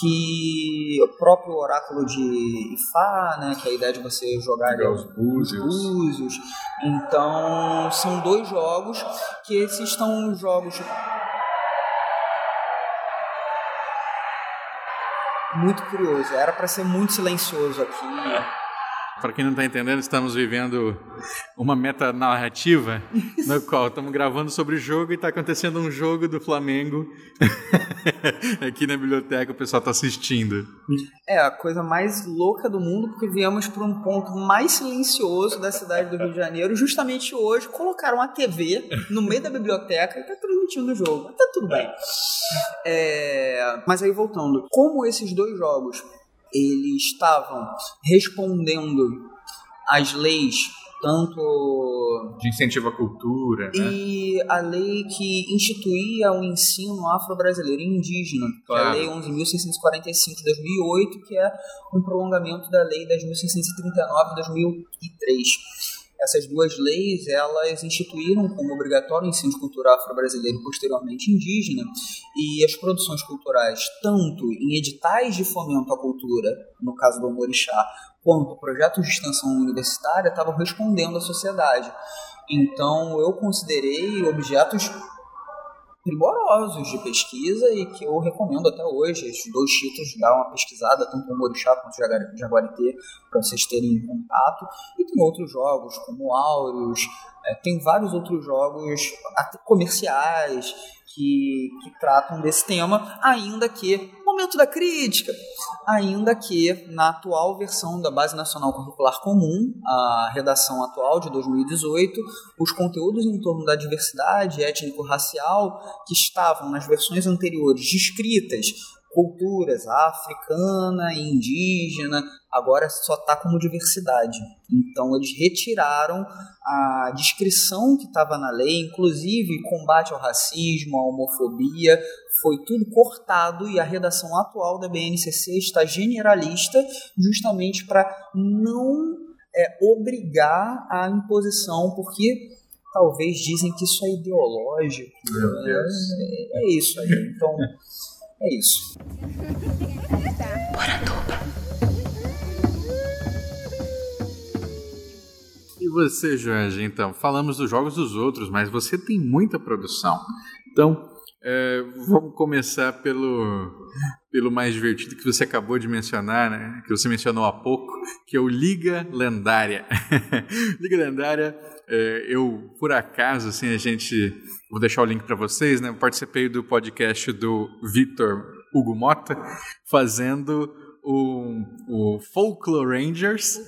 que o próprio oráculo de Ifá, né, que é a ideia de você jogar os búzios. búzios. Então, são dois jogos que esses estão jogos muito curioso. Era para ser muito silencioso aqui. Para quem não está entendendo, estamos vivendo uma metanarrativa no qual estamos gravando sobre o jogo e está acontecendo um jogo do Flamengo aqui na biblioteca, o pessoal está assistindo. É a coisa mais louca do mundo, porque viemos para um ponto mais silencioso da cidade do Rio de Janeiro. Justamente hoje colocaram a TV no meio da biblioteca e está transmitindo o jogo. Está tudo bem. É... Mas aí voltando, como esses dois jogos eles estavam respondendo às leis tanto de incentivo à cultura, né? e a lei que instituía o ensino afro-brasileiro e indígena, claro. que é a lei 11.645 de 2008, que é um prolongamento da lei 10.639 de 2003. Essas duas leis, elas instituíram como obrigatório o ensino cultural afro-brasileiro e posteriormente indígena, e as produções culturais, tanto em editais de fomento à cultura, no caso do Morixá, quanto projetos de extensão universitária, estavam respondendo à sociedade. Então, eu considerei objetos primorosos de pesquisa e que eu recomendo até hoje. Esses dois títulos, dá uma pesquisada, tanto o Morixá quanto o Jaguarité, para vocês terem contato. E tem outros jogos, como Aureus, é, tem vários outros jogos comerciais que, que tratam desse tema, ainda que momento da crítica, ainda que na atual versão da Base Nacional Curricular Comum, a redação atual de 2018, os conteúdos em torno da diversidade étnico-racial que estavam nas versões anteriores descritas culturas africana e indígena, agora só está como diversidade. Então eles retiraram a descrição que estava na lei, inclusive combate ao racismo, à homofobia, foi tudo cortado e a redação atual da BNCC está generalista, justamente para não é, obrigar a imposição, porque talvez dizem que isso é ideológico. É, é, é isso aí. Então. É isso. E você, Jorge, então, falamos dos jogos dos outros, mas você tem muita produção. Então, é, vamos começar pelo, pelo mais divertido que você acabou de mencionar, né? que você mencionou há pouco, que é o Liga Lendária. Liga Lendária, é, eu, por acaso, assim, a gente Vou deixar o link para vocês, né? Eu participei do podcast do Vitor Hugo Mota, fazendo o, o Folklore Rangers.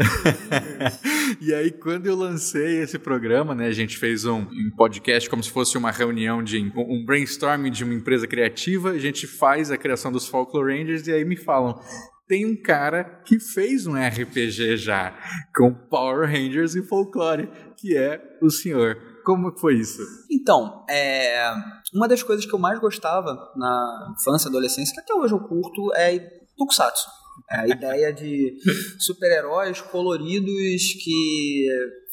e aí, quando eu lancei esse programa, né, a gente fez um, um, podcast como se fosse uma reunião de um brainstorming de uma empresa criativa. A gente faz a criação dos Folklore Rangers e aí me falam. Tem um cara que fez um RPG já com Power Rangers e folclore, que é o senhor como foi isso? Então, é, uma das coisas que eu mais gostava na infância e adolescência, que até hoje eu curto, é Tokusatsu. É a ideia de super-heróis coloridos que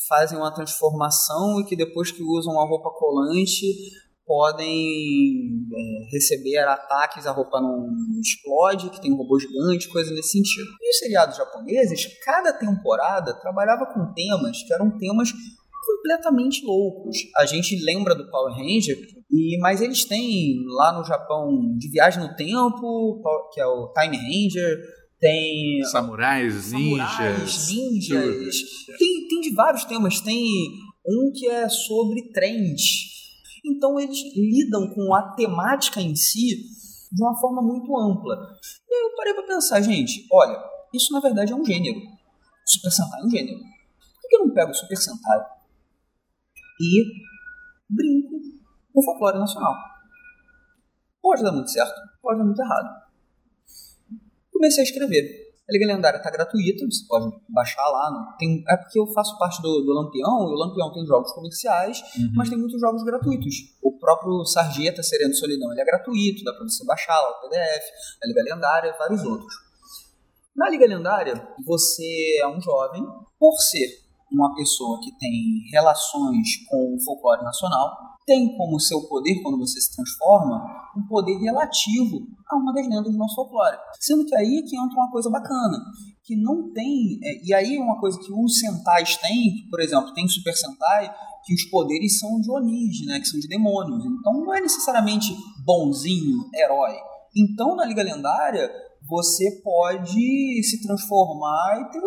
fazem uma transformação e que depois que usam a roupa colante podem é, receber ataques, a roupa não explode, que tem um robô gigante, coisa nesse sentido. E os seriados japoneses, cada temporada trabalhava com temas que eram temas completamente loucos. A gente lembra do Power Ranger, e, mas eles têm lá no Japão de viagem no tempo, que é o Time Ranger, tem samurais, ninjas, ninjas. Tem, tem de vários temas. Tem um que é sobre trens. Então eles lidam com a temática em si de uma forma muito ampla. E aí eu parei para pensar, gente, olha, isso na verdade é um gênero. Super Sentai é um gênero. Por que eu não pego o Super Sentai e brinco com o folclore nacional? Pode dar muito certo, pode dar muito errado comecei a escrever. A Liga Lendária está gratuita, você pode baixar lá. Tem, é porque eu faço parte do, do Lampião, e o Lampião tem jogos comerciais, uhum. mas tem muitos jogos gratuitos. O próprio Sarjeta Sereno Solidão ele é gratuito, dá para você baixar lá o PDF, a Liga Lendária e vários outros. Na Liga Lendária, você é um jovem, por ser uma pessoa que tem relações com o folclore nacional, tem como seu poder, quando você se transforma, um poder relativo a uma das lendas do nosso folclore. Sendo que aí que entra uma coisa bacana, que não tem. É, e aí uma coisa que os Sentais têm, por exemplo, tem Super Sentai, que os poderes são de Onis, né, que são de demônios. Então não é necessariamente bonzinho, herói. Então na Liga Lendária você pode se transformar e ter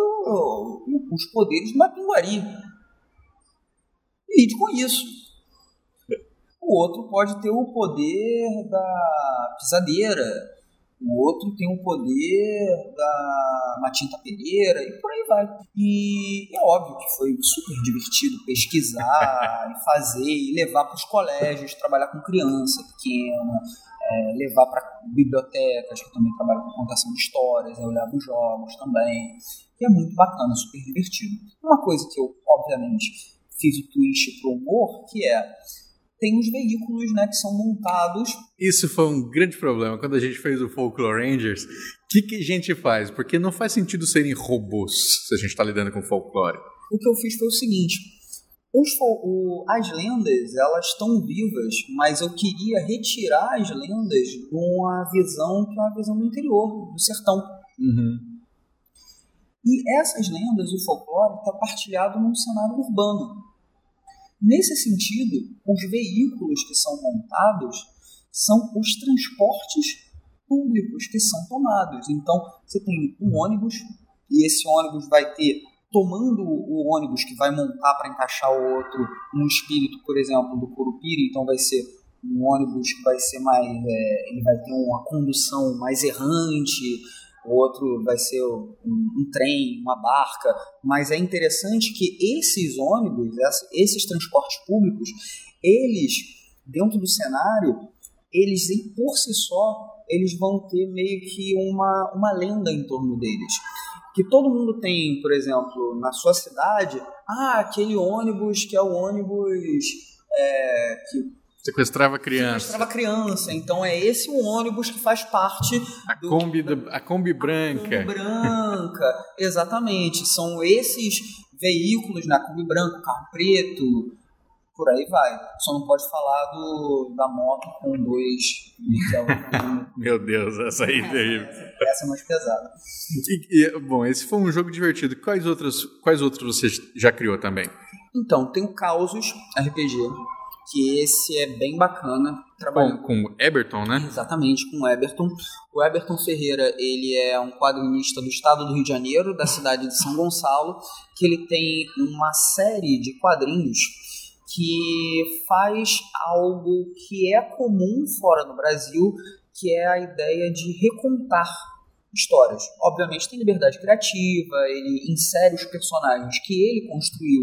os poderes de uma pinguari. Lide com isso. O outro pode ter o poder da pisadeira, o outro tem o poder da Matinta Pereira e por aí vai. E é óbvio que foi super divertido pesquisar e fazer e levar para os colégios, trabalhar com criança pequena, é, levar para bibliotecas, que também trabalham com contação de histórias, eu levo jogos também, que é muito bacana, super divertido. Uma coisa que eu, obviamente, fiz o twist pro humor, que é tem os veículos né, que são montados. Isso foi um grande problema quando a gente fez o Folklore Rangers. O que, que a gente faz? Porque não faz sentido serem robôs se a gente está lidando com folclore. O que eu fiz foi o seguinte: o, as lendas elas estão vivas, mas eu queria retirar as lendas de uma visão que é uma visão do interior, do sertão. Uhum. E essas lendas, o folclore, está partilhado num cenário urbano. Nesse sentido, os veículos que são montados são os transportes públicos que são tomados. Então, você tem um ônibus e esse ônibus vai ter tomando o ônibus que vai montar para encaixar o outro um espírito, por exemplo, do Curupira, então vai ser um ônibus que vai ser mais, é, ele vai ter uma condução mais errante, o outro vai ser um, um, trem, uma barca, mas é interessante que esses ônibus, esses transportes públicos, eles, dentro do cenário, eles por si só, eles vão ter meio que uma, uma lenda em torno deles. Que todo mundo tem, por exemplo, na sua cidade, ah, aquele ônibus que é o ônibus é, que Sequestrava criança. Sequestrava criança. Então é esse o ônibus que faz parte. A, do, Kombi, do, a Kombi branca. A Kombi branca, exatamente. São esses veículos na né? Kombi branca, carro preto, por aí vai. Só não pode falar do, da moto com dois. Meu Deus, essa aí é terrível. Essa é mais pesada. E, e, bom, esse foi um jogo divertido. Quais outros, quais outros você já criou também? Então, tem o Causos RPG que esse é bem bacana. Trabalhando com, com Eberton, né? Exatamente, com o Eberton. O Eberton Ferreira, ele é um quadrinista do estado do Rio de Janeiro, da cidade de São Gonçalo, que ele tem uma série de quadrinhos que faz algo que é comum fora do Brasil, que é a ideia de recontar histórias. Obviamente tem liberdade criativa, ele insere os personagens que ele construiu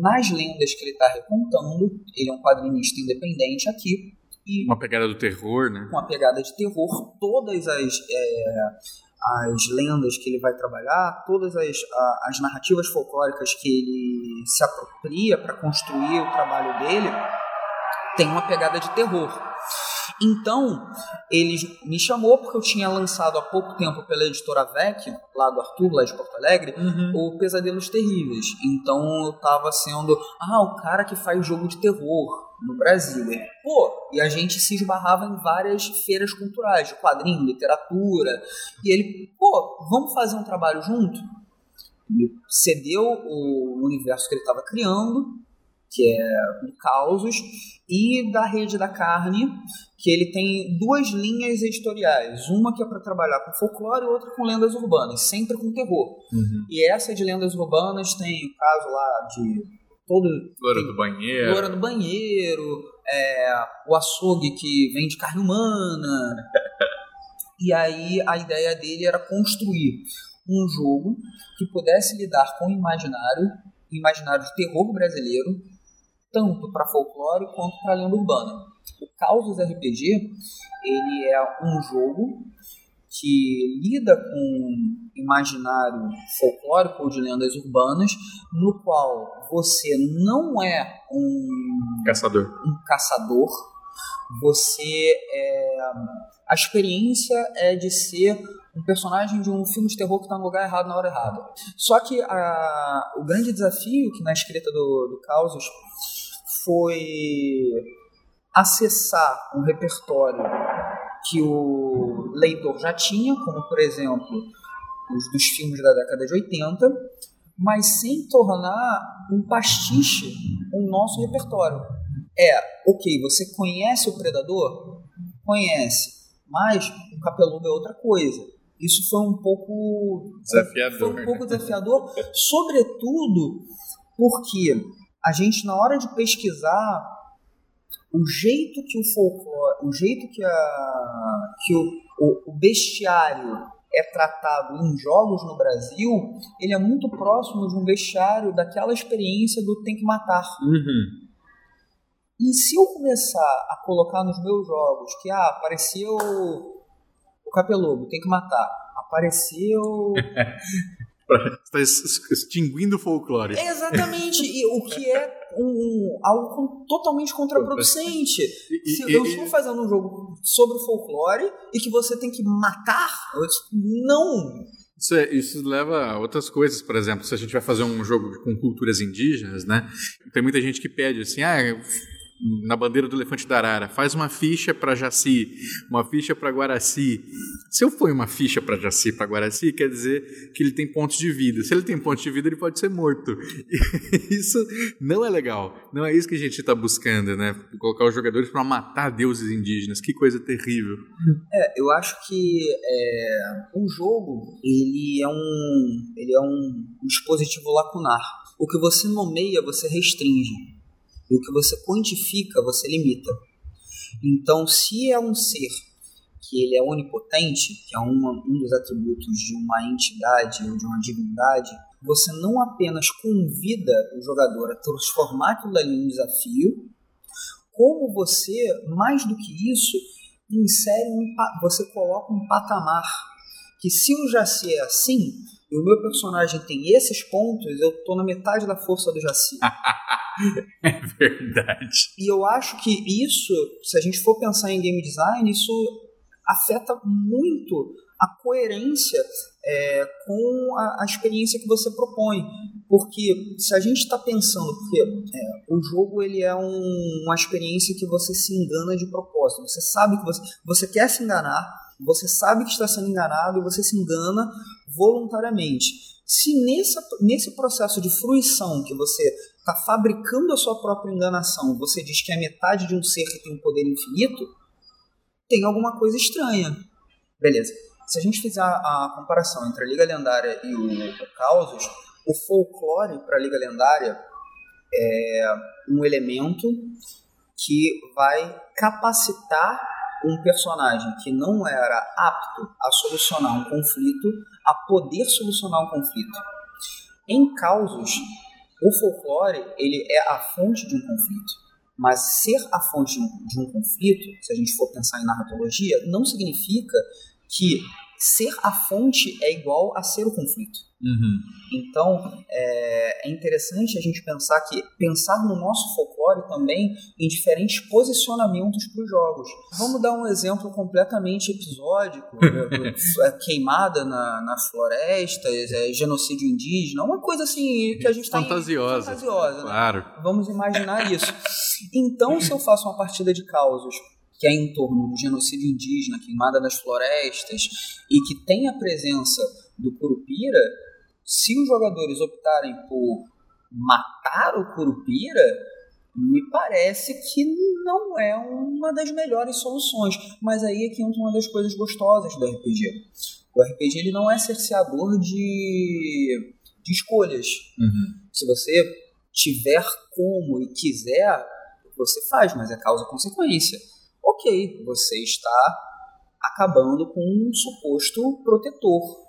nas lendas que ele está recontando. Ele é um quadrinista independente aqui. E uma pegada do terror, né? Com uma pegada de terror. Todas as, é, as lendas que ele vai trabalhar, todas as, a, as narrativas folclóricas que ele se apropria para construir o trabalho dele, tem uma pegada de terror. Então, ele me chamou porque eu tinha lançado há pouco tempo pela editora VEC, lá do Arthur, lá de Porto Alegre, Uhum. o Pesadelos Terríveis. Então eu tava sendo, ah, o cara que faz jogo de terror no Brasil. Ele, pô, e a gente se esbarrava em várias feiras culturais, de quadrinho, literatura. E ele, pô, vamos fazer um trabalho junto? Me cedeu o universo que ele estava criando, que é do Causos, e da Rede da Carne, que ele tem duas linhas editoriais. Uma que é para trabalhar com folclore e outra com lendas urbanas, sempre com terror. Uhum. E essa de lendas urbanas tem o caso lá de todo Loura do banheiro. Loura do banheiro, é, o açougue que vende carne humana. E aí a ideia dele era construir um jogo que pudesse lidar com o imaginário, o imaginário de terror brasileiro, tanto para folclore quanto para lenda urbana. O Causos RPG, ele é um jogo que lida com imaginário folclórico ou de lendas urbanas, no qual você não é um Caçador. um caçador, você é. A experiência é de ser um personagem de um filme de terror que está no lugar errado na hora errada. Só que a, o grande desafio que na escrita do, do Causos foi acessar um repertório que o leitor já tinha, como por exemplo os dos filmes da década de 80, mas sem tornar um pastiche o nosso repertório. É, ok, você conhece o Predador? Conhece, mas o Capeludo é outra coisa. Isso foi um pouco Desafiador. Foi um pouco desafiador, sobretudo porque a gente na hora de pesquisar o jeito que o folclore, o jeito que, a, que o, o, o bestiário é tratado em jogos no Brasil, ele é muito próximo de um bestiário daquela experiência do tem que matar. Uhum. E se eu começar a colocar nos meus jogos que ah, apareceu o capeludo, tem que matar. Apareceu. Está extinguindo o folclore. Exatamente, e o que é um, algo totalmente contraproducente. E- Se e- eu e- estou fazendo um jogo sobre folclore e que você tem que matar, não. Isso, é- isso leva a outras coisas, por exemplo, se a gente vai fazer um jogo com culturas indígenas, né? Tem muita gente que pede assim, ah, na bandeira do elefante da arara, faz uma ficha para Jaci, uma ficha para Guaraci. Se eu for uma ficha para Jaci, para Guaraci, quer dizer que ele tem pontos de vida. Se ele tem pontos de vida, ele pode ser morto. Isso não é legal. Não é isso que a gente está buscando, né? Colocar os jogadores para matar deuses indígenas. Que coisa terrível. É, eu acho que é, o jogo ele é um ele é um dispositivo lacunar. O que você nomeia você restringe. O que você quantifica você limita. Então, se é um ser que ele é onipotente, que é uma, um dos atributos de uma entidade ou de uma divindade, você não apenas convida o jogador a transformar aquilo ali em um desafio, como você, mais do que isso, insere um, você coloca um patamar que se o Jaci é assim e o meu personagem tem esses pontos, eu tô na metade da força do Jaci. É verdade. E eu acho que isso, se a gente for pensar em game design, isso afeta muito a coerência é, com a, a experiência que você propõe. Porque se a gente está pensando, porque é, o jogo ele é um- uma experiência que você se engana de propósito. Você sabe que você, você quer se enganar, você sabe que está sendo enganado e você se engana voluntariamente. Se nesse, nesse processo de fruição que você está fabricando a sua própria enganação, você diz que é metade de um ser que tem um poder infinito, tem alguma coisa estranha. Beleza. Se a gente fizer a, comparação entre a Liga Lendária e o, o Causos, o folclore para a Liga Lendária é um elemento que vai capacitar um personagem que não era apto a solucionar um conflito a poder solucionar um conflito. Em Causos, o folclore ele é a fonte de um conflito. Mas ser a fonte de um conflito, se a gente for pensar em narratologia, não significa que ser a fonte é igual a ser o conflito. Uhum. Então, é, é, interessante a gente pensar que pensar no nosso folclore também em diferentes posicionamentos para os jogos. Vamos dar um exemplo completamente episódico: é, queimada na, nas florestas, é, genocídio indígena, uma coisa assim que a gente está fantasiosa, fantasiosa, né? claro. Vamos imaginar isso. Então, se eu faço uma partida de causos que é em torno do genocídio indígena, queimada das florestas, e que tem a presença do Curupira, se os jogadores optarem por matar o Curupira, me parece que não é uma das melhores soluções. Mas aí é que entra uma das coisas gostosas do RPG. O RPG ele não é cerceador de, de escolhas. Uhum. Se você tiver como e quiser, você faz, mas é causa-consequência. Ok, você está acabando com um suposto protetor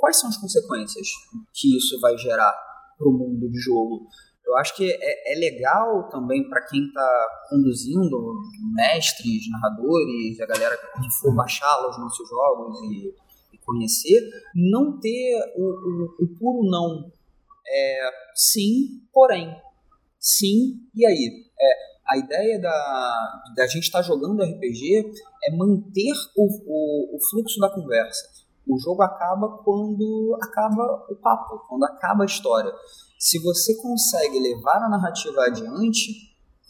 quais são as consequências que isso vai gerar para o mundo de jogo? Eu acho que é, é legal também para quem está conduzindo, mestres, narradores, a galera que for baixar os nossos jogos e, e conhecer, não ter o, o, o puro não. É, sim, porém. Sim, e aí? É, a ideia da, da gente estar tá jogando RPG é manter o, o, o fluxo da conversa. O jogo acaba quando acaba o papo, quando acaba a história. Se você consegue levar a narrativa adiante,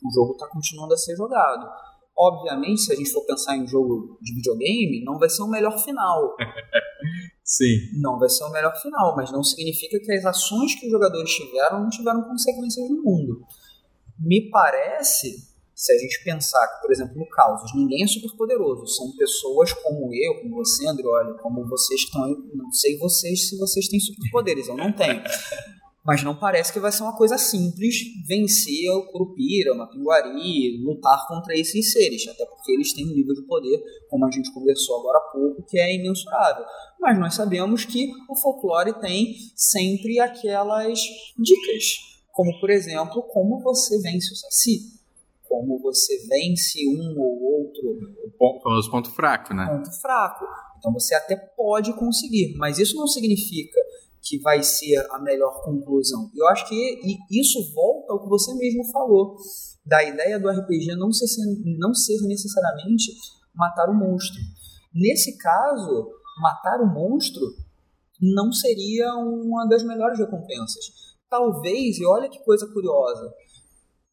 o jogo está continuando a ser jogado. Obviamente, se a gente for pensar em jogo de videogame, não vai ser o melhor final. Sim. Não vai ser o melhor final, mas não significa que as ações que os jogadores tiveram não tiveram consequências no mundo. Me parece se a gente pensar que, por exemplo, no Caos, ninguém é super poderoso, são pessoas como eu, como você, Andrioli, como vocês estão aí, não sei vocês se vocês têm superpoderes, eu não tenho. Mas não parece que vai ser uma coisa simples vencer o Curupira, o Mapinguari, lutar contra esses seres, até porque eles têm um nível de poder, como a gente conversou agora há pouco, que é imensurável. Mas nós sabemos que o folclore tem sempre aquelas dicas, como por exemplo, como você vence o Saci como você vence um ou outro. O famoso ponto fraco, né? Ponto fraco. Então você até pode conseguir, mas isso não significa que vai ser a melhor conclusão. Eu acho que isso volta ao que você mesmo falou, da ideia do RPG não ser, não ser necessariamente matar o monstro. Nesse caso, matar o monstro não seria uma das melhores recompensas. Talvez, e olha que coisa curiosa,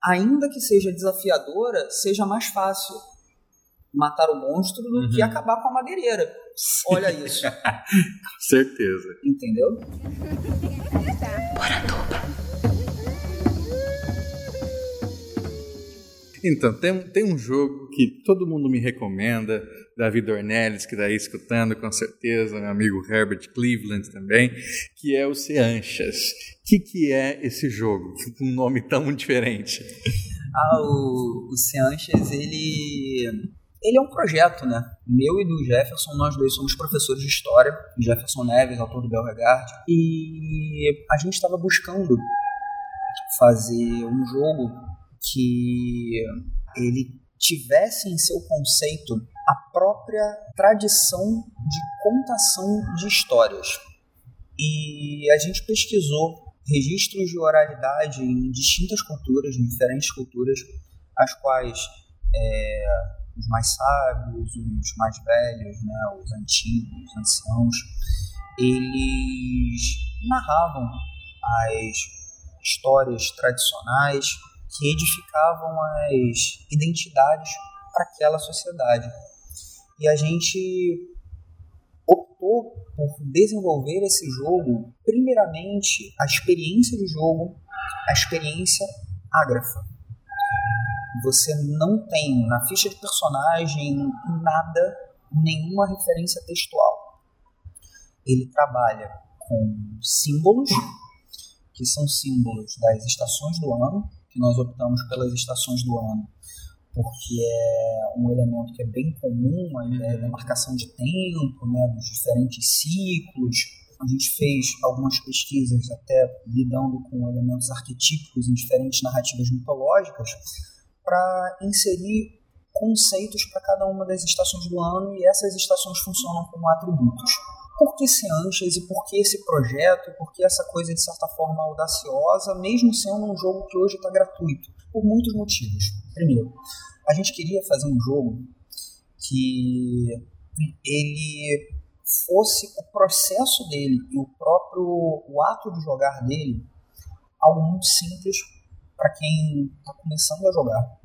ainda que seja desafiadora, seja mais fácil matar o monstro do uhum. que acabar com a madeireira. Olha isso. Certeza. Entendeu? Então, tem, tem um jogo que todo mundo me recomenda, David Ornelis, que está aí escutando com certeza, meu amigo Herbert Cleveland também, que é o Seanchas. O que, que é esse jogo? Um nome tão diferente. Ah, o, o Seanchas, ele ele é um projeto, né? Meu e do Jefferson, nós dois somos professores de história. Jefferson Neves, autor do Belregard. E a gente estava buscando fazer um jogo que ele tivesse em seu conceito a própria tradição de contação de histórias. E a gente pesquisou registros de oralidade em distintas culturas, em diferentes culturas, as quais é, os mais sábios, os mais velhos, né, os antigos, os anciãos, eles narravam as histórias tradicionais que edificavam as identidades para aquela sociedade. E a gente optou por desenvolver esse jogo, primeiramente, a experiência de jogo, a experiência ágrafa. Você não tem na ficha de personagem nada, nenhuma referência textual. Ele trabalha com símbolos, que são símbolos das estações do ano, que nós optamos pelas estações do ano porque é um elemento que é bem comum, a ideia da marcação de tempo, né, dos diferentes ciclos. A gente fez algumas pesquisas até lidando com elementos arquetípicos em diferentes narrativas mitológicas para inserir conceitos para cada uma das estações do ano e essas estações funcionam como atributos. Por que Cianchas e por que esse projeto? Por que essa coisa de certa forma audaciosa, mesmo sendo um jogo que hoje está gratuito? Por muitos motivos. Primeiro, a gente queria fazer um jogo que ele fosse o processo dele e o próprio o ato de jogar dele algo muito simples para quem está começando a jogar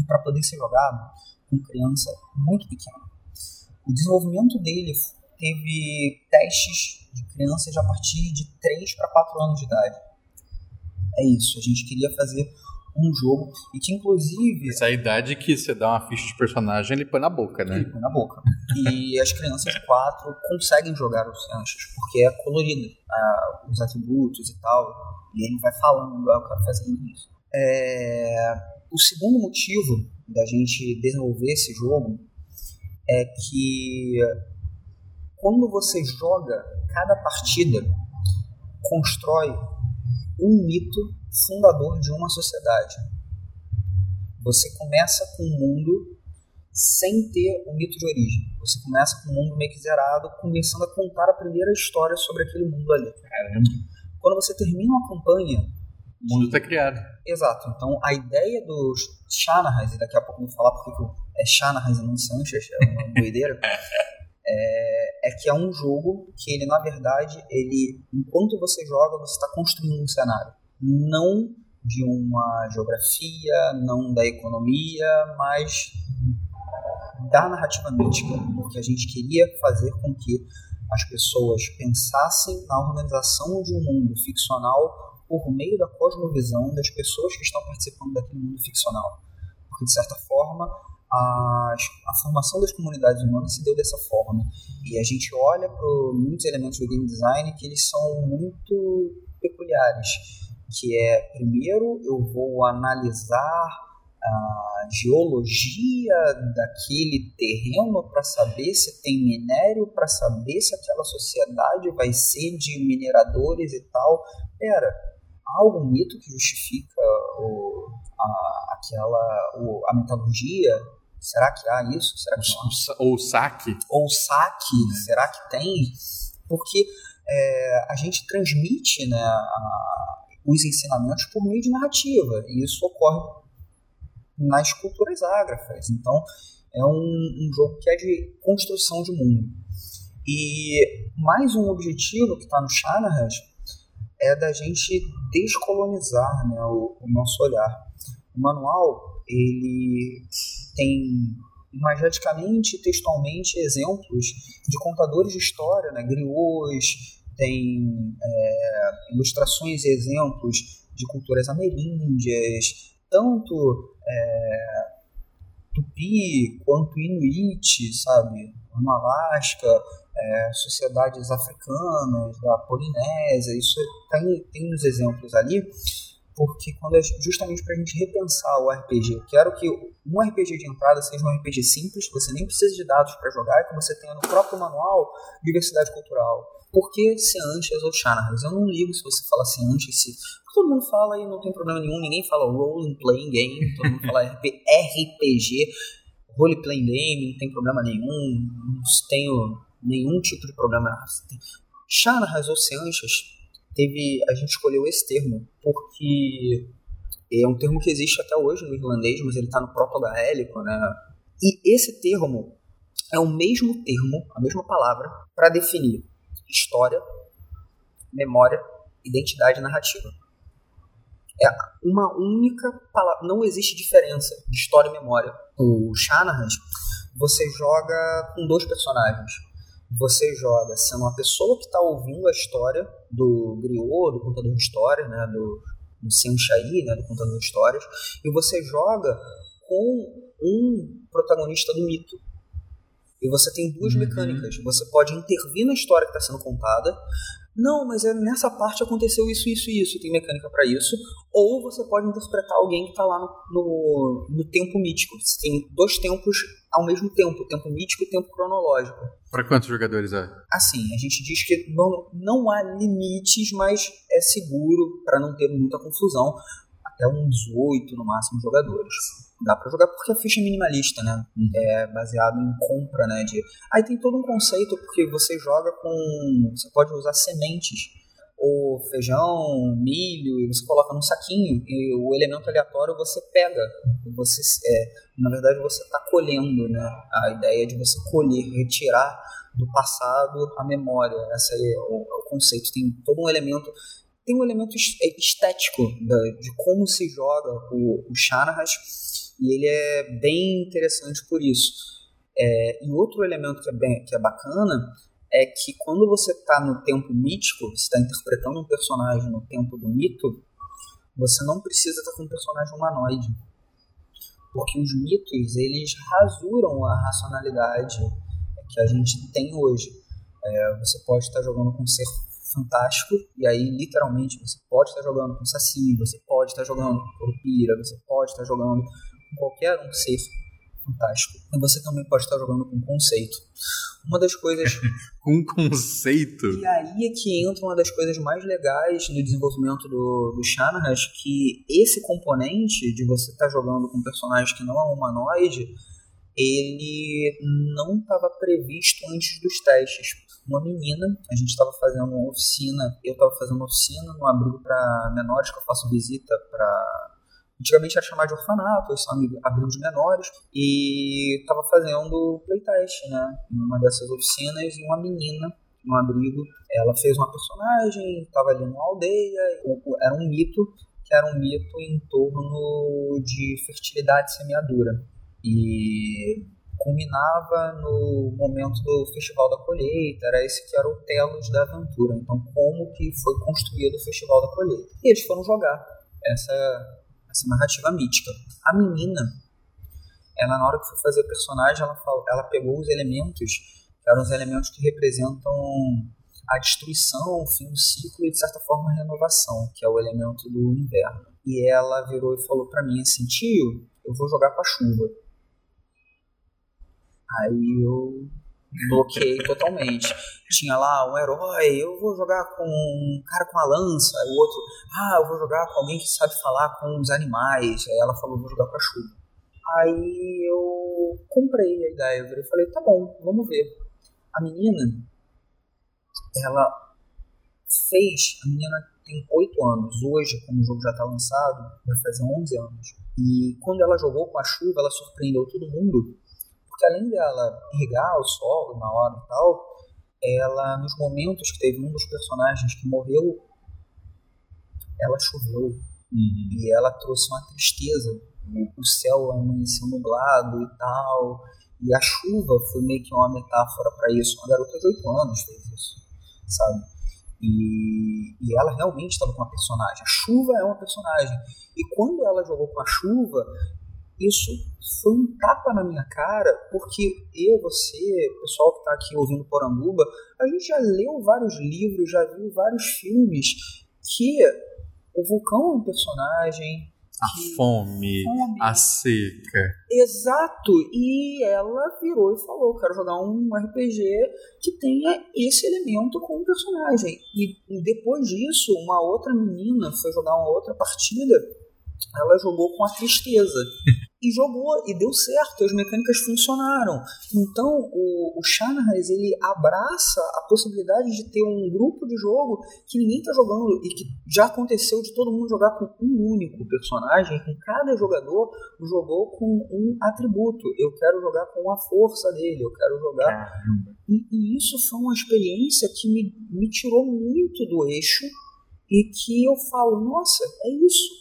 e para poder ser jogado com criança muito pequena. O desenvolvimento dele teve testes de crianças a partir de 3 para 4 anos de idade. É isso, a gente queria fazer um jogo e que inclusive essa é idade que você dá uma ficha de personagem ele põe na boca né? Ele põe na boca. E as crianças de 4 conseguem jogar os anjos porque é colorido uh, os atributos e tal. E ele vai falando ah, eu quero fazer isso. É... o segundo motivo da gente desenvolver esse jogo é que quando você joga cada partida constrói um mito fundador de uma sociedade. Você começa com um mundo sem ter o mito de origem. Você começa com um mundo meio que zerado, começando a contar a primeira história sobre aquele mundo ali. Caramba. Quando você termina uma campanha. O mundo está criado. Exato. Então a ideia dos Shanahas, e daqui a pouco eu vou falar porque é Shanahas e não Sanchez, é uma doideira. é, é, que é um jogo que ele, na verdade, ele, enquanto você joga, você está construindo um cenário não de uma geografia, não da economia, mas da narrativa mítica, porque a gente queria fazer com que as pessoas pensassem na organização de um mundo ficcional por meio da cosmovisão das pessoas que estão participando daquele mundo ficcional. Porque, de certa forma, a, a formação das comunidades humanas se deu dessa forma. E a gente olha para muitos elementos do game design que eles são muito peculiares que é primeiro eu vou analisar a geologia daquele terreno para saber se tem minério, para saber se aquela sociedade vai ser de mineradores e tal. Pera, há algum mito que justifica o, a, aquela, o, a metalurgia? Será que há isso? Será que Ou o saque? Ou saque, será que tem? Porque é, a gente transmite né, a, os ensinamentos por meio de narrativa. E isso ocorre nas culturas ágrafas. Então, é um, um jogo que é de construção de mundo. E mais um objetivo que está no Shanahan é da gente descolonizar né, o, o, nosso olhar. O manual ele tem imageticamente e textualmente exemplos de contadores de história, né, griots, tem é, ilustrações e exemplos de culturas ameríndias, tanto é, tupi quanto inuit, sabe, no Alasca, é, sociedades africanas, da Polinésia, isso tem, tem os exemplos ali, porque quando é justamente para a gente repensar o RPG. Eu quero que um RPG de entrada seja um RPG simples, que você nem precisa de dados para jogar, que você tenha no próprio manual diversidade cultural por que Seantias ou Shanahan? Eu não ligo se você fala Seantias, se... todo mundo fala e não tem problema nenhum, ninguém fala role playing game, todo mundo fala RPG, role playing game, não tem problema nenhum, não tenho nenhum tipo de problema. Shanahan ou Seantias, teve, a gente escolheu esse termo porque é um termo que existe até hoje no irlandês, mas ele está no proto-gaélico, né? E esse termo é o mesmo termo, a mesma palavra, para definir história, memória, identidade narrativa. É uma única palavra, não existe diferença de história e memória. O Shanahan, você joga com dois personagens. Você joga sendo uma pessoa que está ouvindo a história do griot, do contador de história, né, do, do Senshai, né, do contador de histórias, e você joga com um protagonista do mito, e você tem duas uhum. mecânicas. Você pode intervir na história que está sendo contada. Não, mas é nessa parte aconteceu isso, isso e isso. Tem mecânica para isso. Ou você pode interpretar alguém que está lá no, no, no, tempo mítico. Você tem dois tempos ao mesmo tempo: tempo mítico e tempo cronológico. Para quantos jogadores é? Assim, a gente diz que não, não há limites, mas é seguro para não ter muita confusão até uns 18 no máximo jogadores. Dá pra jogar porque a ficha é minimalista, né? Uhum. É baseado em compra, né? De... Aí tem todo um conceito porque você joga com. Você pode usar sementes ou feijão, milho, e você coloca num saquinho e o elemento aleatório você pega. Você, é, na verdade, você está colhendo, né? A ideia de você colher, retirar do passado a memória. Esse é o, o conceito. Tem todo um elemento tem um elemento é, estético da, de como se joga o, o Shanahan e ele é bem interessante por isso. É, e outro elemento que é, bem, que é bacana é que quando você está no tempo mítico, você está interpretando um personagem no tempo do mito, você não precisa estar com um personagem humanoide. Porque os mitos, eles rasuram a racionalidade que a gente tem hoje. É, você pode estar jogando com um ser fantástico, e aí literalmente você pode estar jogando com Saci, você pode estar jogando com Curupira, você pode estar jogando com qualquer um ser fantástico. E você também pode estar jogando com conceito. Uma das coisas. com conceito? E aí é que entra uma das coisas mais legais no desenvolvimento do, do Shanahan, que esse componente de você estar jogando com um personagem que não é humanoide, ele não estava previsto antes dos testes. Uma menina, a gente estava fazendo uma oficina, eu estava fazendo uma oficina no abrigo para menores que eu faço visita para Antigamente era chamado de orfanato, são abrigos menores, e estava fazendo playtest, né? Em uma dessas oficinas, e uma menina no abrigo, ela fez uma personagem, estava ali numa aldeia, era um mito, que era um mito em torno de fertilidade semeadura. E culminava no momento do Festival da Colheita, era esse que era o telos da aventura. Então, como que foi construído o Festival da Colheita? E eles foram jogar essa essa narrativa mítica. A menina, ela na hora que foi fazer o personagem, ela, ela pegou os elementos, que eram os elementos que representam a destruição, o fim do ciclo e de certa forma a renovação, que é o elemento do inverno. E ela virou e falou para mim assim, tio, eu vou jogar com a chuva. Aí eu bloqueei totalmente. Tinha lá um herói, eu vou jogar com um cara com a lança, o outro, ah, eu vou jogar com alguém que sabe falar com os animais. Aí ela falou, vou jogar com a chuva. Aí eu comprei a ideia, eu falei, tá bom, vamos ver. A menina, ela fez, a menina tem 8 anos, hoje, como o jogo já está lançado, vai fazer 11 anos. E quando ela jogou com a chuva, ela surpreendeu todo mundo, porque além dela irrigar o solo na hora e tal, ela, nos momentos que teve um dos personagens que morreu, ela choveu. Uhum. E ela trouxe uma tristeza. O céu amanheceu nublado e tal. E a chuva foi meio que uma metáfora para isso. Uma garota de 8 anos fez isso, sabe? E, e ela realmente estava com uma personagem. A chuva é uma personagem. E quando ela jogou com a chuva, isso foi um tapa na minha cara, porque eu, você, o pessoal que está aqui ouvindo Poranduba, a gente já leu vários livros, já viu vários filmes que o vulcão é um personagem. A fome, fome, a seca. Exato, e ela virou e falou: quero jogar um RPG que tenha esse elemento com o personagem. E depois disso, uma outra menina foi jogar uma outra partida ela jogou com a tristeza. e jogou, e deu certo, as mecânicas funcionaram. Então, o, o Shanahan, ele abraça a possibilidade de ter um grupo de jogo que ninguém está jogando, e que já aconteceu de todo mundo jogar com um único personagem, com cada jogador jogou com um atributo. Eu quero jogar com a força dele, eu quero jogar... E, e, isso foi uma experiência que me, me tirou muito do eixo, e que eu falo, nossa, é isso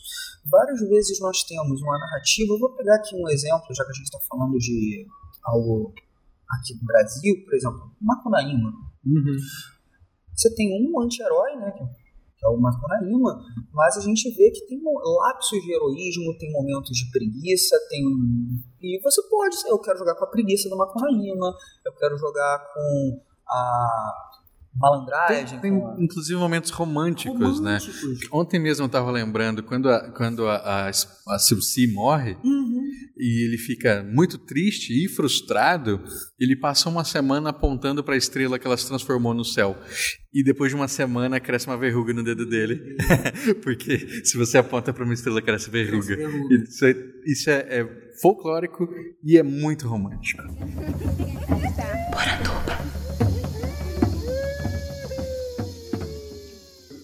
várias vezes nós temos uma narrativa. Eu vou pegar aqui um exemplo, já que a gente está falando de algo aqui do Brasil, por exemplo, Macunaíma. Uhum. Você tem um anti-herói, né? Que é o Macunaíma, mas a gente vê que tem lapsos de heroísmo, tem momentos de preguiça, tem. E você pode, eu quero jogar com a preguiça do Macunaíma, eu quero jogar com a malandragem. Tem, tem com inclusive momentos românticos, né? românticos. Ontem mesmo eu tava lembrando, quando a, quando a, a, a Silci morre Uhum. e ele fica muito triste e frustrado, ele passa uma semana apontando para a estrela que ela se transformou no céu. E depois de uma semana cresce uma verruga no dedo dele. Porque se você aponta para uma estrela, cresce verruga. verruga. Isso, é, isso é, é folclórico e é muito romântico.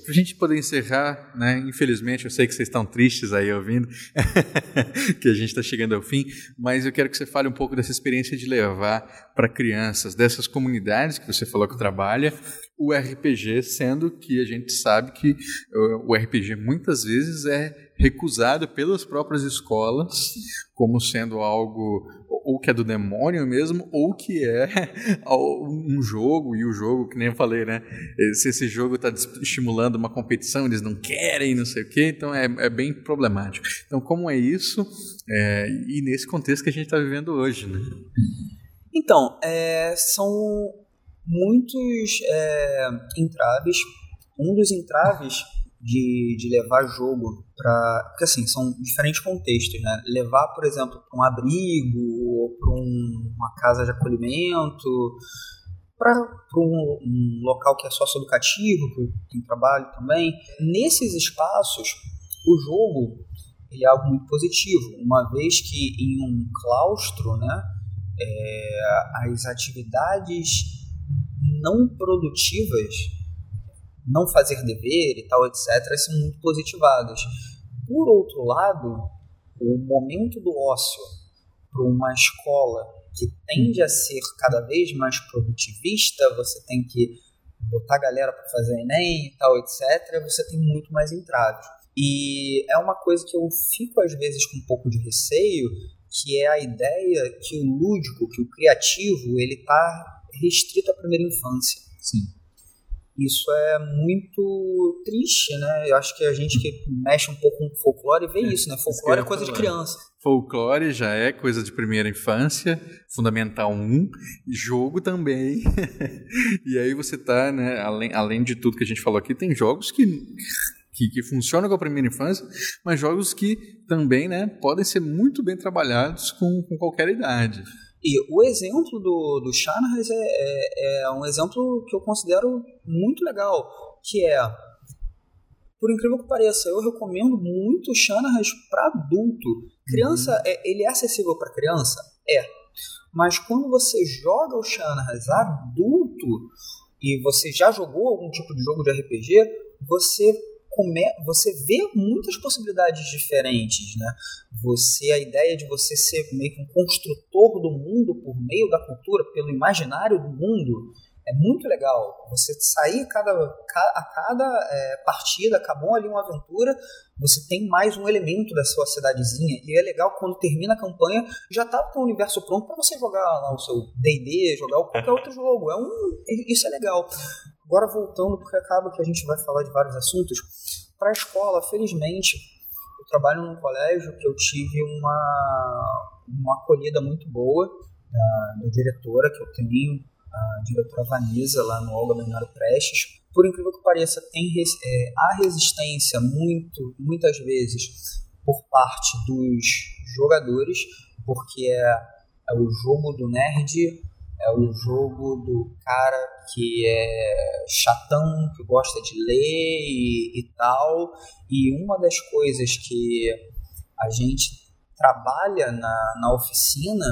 Pra gente poder encerrar, né? Infelizmente, eu sei que vocês estão tristes aí ouvindo, que a gente está chegando ao fim, mas eu quero que você fale um pouco dessa experiência de levar para crianças dessas comunidades que você falou que trabalha o RPG, sendo que a gente sabe que uh, o RPG muitas vezes é recusado pelas próprias escolas como sendo algo ou que é do demônio mesmo, ou que é um jogo, e o jogo, que nem eu falei, né? Se esse jogo está estimulando uma competição, eles não querem, não sei o quê, então é, é bem problemático. Então, como é isso? É, e nesse contexto que a gente está vivendo hoje, né? Então, é, são muitos é, entraves. Um dos entraves de, de levar jogo para. Porque assim, são diferentes contextos, né? Levar, por exemplo, para um abrigo ou para um, uma casa de acolhimento, para um, um local que é socioeducativo, que tem trabalho também. Nesses espaços, o jogo ele é algo muito positivo, uma vez que em um claustro, né? É, as atividades não produtivas não fazer dever e tal, etc., são muito positivadas. Por outro lado, o momento do ócio para uma escola que tende a ser cada vez mais produtivista, você tem que botar a galera para fazer Enem e tal, etc., você tem muito mais entraves. E é uma coisa que eu fico às vezes com um pouco de receio, que é a ideia que o lúdico, que o criativo, ele está restrito à primeira infância. Sim. Isso é muito triste, né? Eu acho que a gente que mexe um pouco com folclore vê é, isso, né? Folclore é coisa de criança. Folclore já é coisa de primeira infância, fundamental 1, jogo também. e aí você tá, né, além, além de tudo que a gente falou aqui, tem jogos que que, que, funcionam com a primeira infância, mas jogos que também né, podem ser muito bem trabalhados com, com qualquer idade. E o exemplo do, do Shannahas é, é, é, um exemplo que eu considero muito legal, que é, por incrível que pareça, eu recomendo muito Shannahas para adulto. Criança, uhum. é, ele é acessível para criança? É. Mas quando você joga o Shannahas adulto e você já jogou algum tipo de jogo de RPG, você come, você vê muitas possibilidades diferentes, né? Você a ideia de você ser meio que um construtor do mundo por meio da cultura, pelo imaginário do mundo, é muito legal. Você sair cada, a cada é, partida, acabou ali uma aventura, você tem mais um elemento da sua cidadezinha. E é legal quando termina a campanha, já está com o universo pronto para você jogar lá o seu D&D, jogar qualquer outro jogo. É um, isso é legal. Agora voltando, porque acaba que a gente vai falar de vários assuntos. Para a escola, felizmente, eu trabalho num colégio que eu tive uma, uma acolhida muito boa da, da diretora que eu tenho, a diretora Vanessa, lá no Olga Menaro Prestes. Por incrível que pareça, tem é, há resistência muito, muitas vezes por parte dos jogadores, porque é, é o jogo do nerd, é o jogo do cara que é chatão, que gosta de ler e, e tal. E uma das coisas que a gente trabalha na, na oficina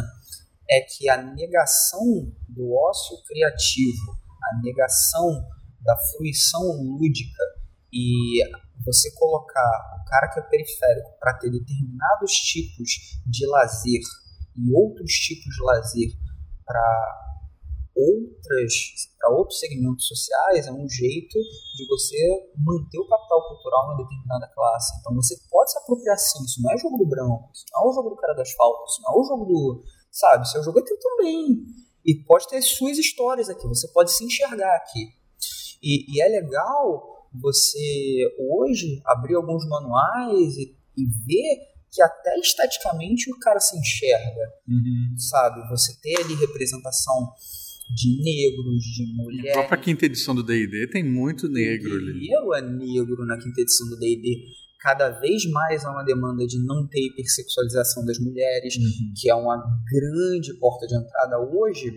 é que a negação do ócio criativo, a negação da fruição lúdica e você colocar o cara que é periférico para ter determinados tipos de lazer e outros tipos de lazer para outras para outros segmentos sociais é um jeito de você manter o capital cultural em determinada classe. Então você pode se apropriar sim, isso não é jogo do branco, isso não é o jogo do cara das faltas, isso não é o jogo do, sabe, seu jogo é teu também. E pode ter suas histórias aqui, você pode se enxergar aqui. E, e é legal você hoje abrir alguns manuais e, e ver que até esteticamente o cara se enxerga, uhum. sabe? Você ter ali representação de negros, de mulheres. A própria quinta edição do D&D tem muito negro ali. guerreiro é negro na quinta edição do D&D. Cada vez mais há uma demanda de não ter hipersexualização das mulheres, Uhum. que é uma grande porta de entrada hoje.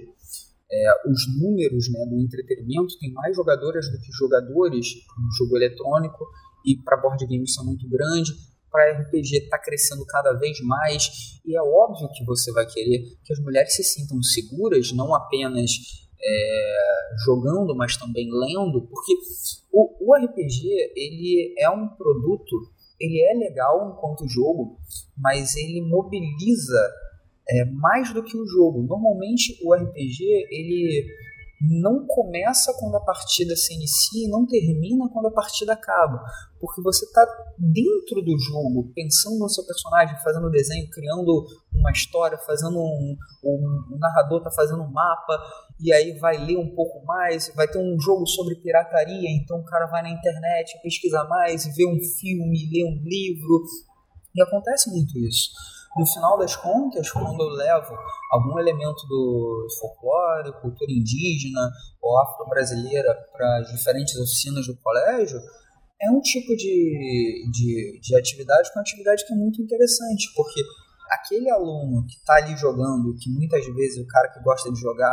é, os números né, do entretenimento tem mais jogadoras do que jogadores no jogo eletrônico e para board games são muito grande. Para RPG está crescendo cada vez mais e é óbvio que você vai querer que as mulheres se sintam seguras, não apenas é, jogando, mas também lendo, porque o, o RPG ele é um produto, ele é legal enquanto jogo, mas ele mobiliza é, mais do que o jogo. Normalmente o RPG ele não começa quando a partida se inicia e não termina quando a partida acaba, porque você está dentro do jogo, pensando no seu personagem, fazendo desenho, criando uma história, fazendo um, um, um narrador está fazendo um mapa e aí vai ler um pouco mais, vai ter um jogo sobre pirataria, então o cara vai na internet, pesquisa mais, vê um filme, lê um livro, e acontece muito isso. No final das contas, quando eu levo algum elemento do folclore, cultura indígena ou afro-brasileira para as diferentes oficinas do colégio, é um tipo de, de, de atividade com atividade que é muito interessante, porque aquele aluno que está ali jogando, que muitas vezes o cara que gosta de jogar,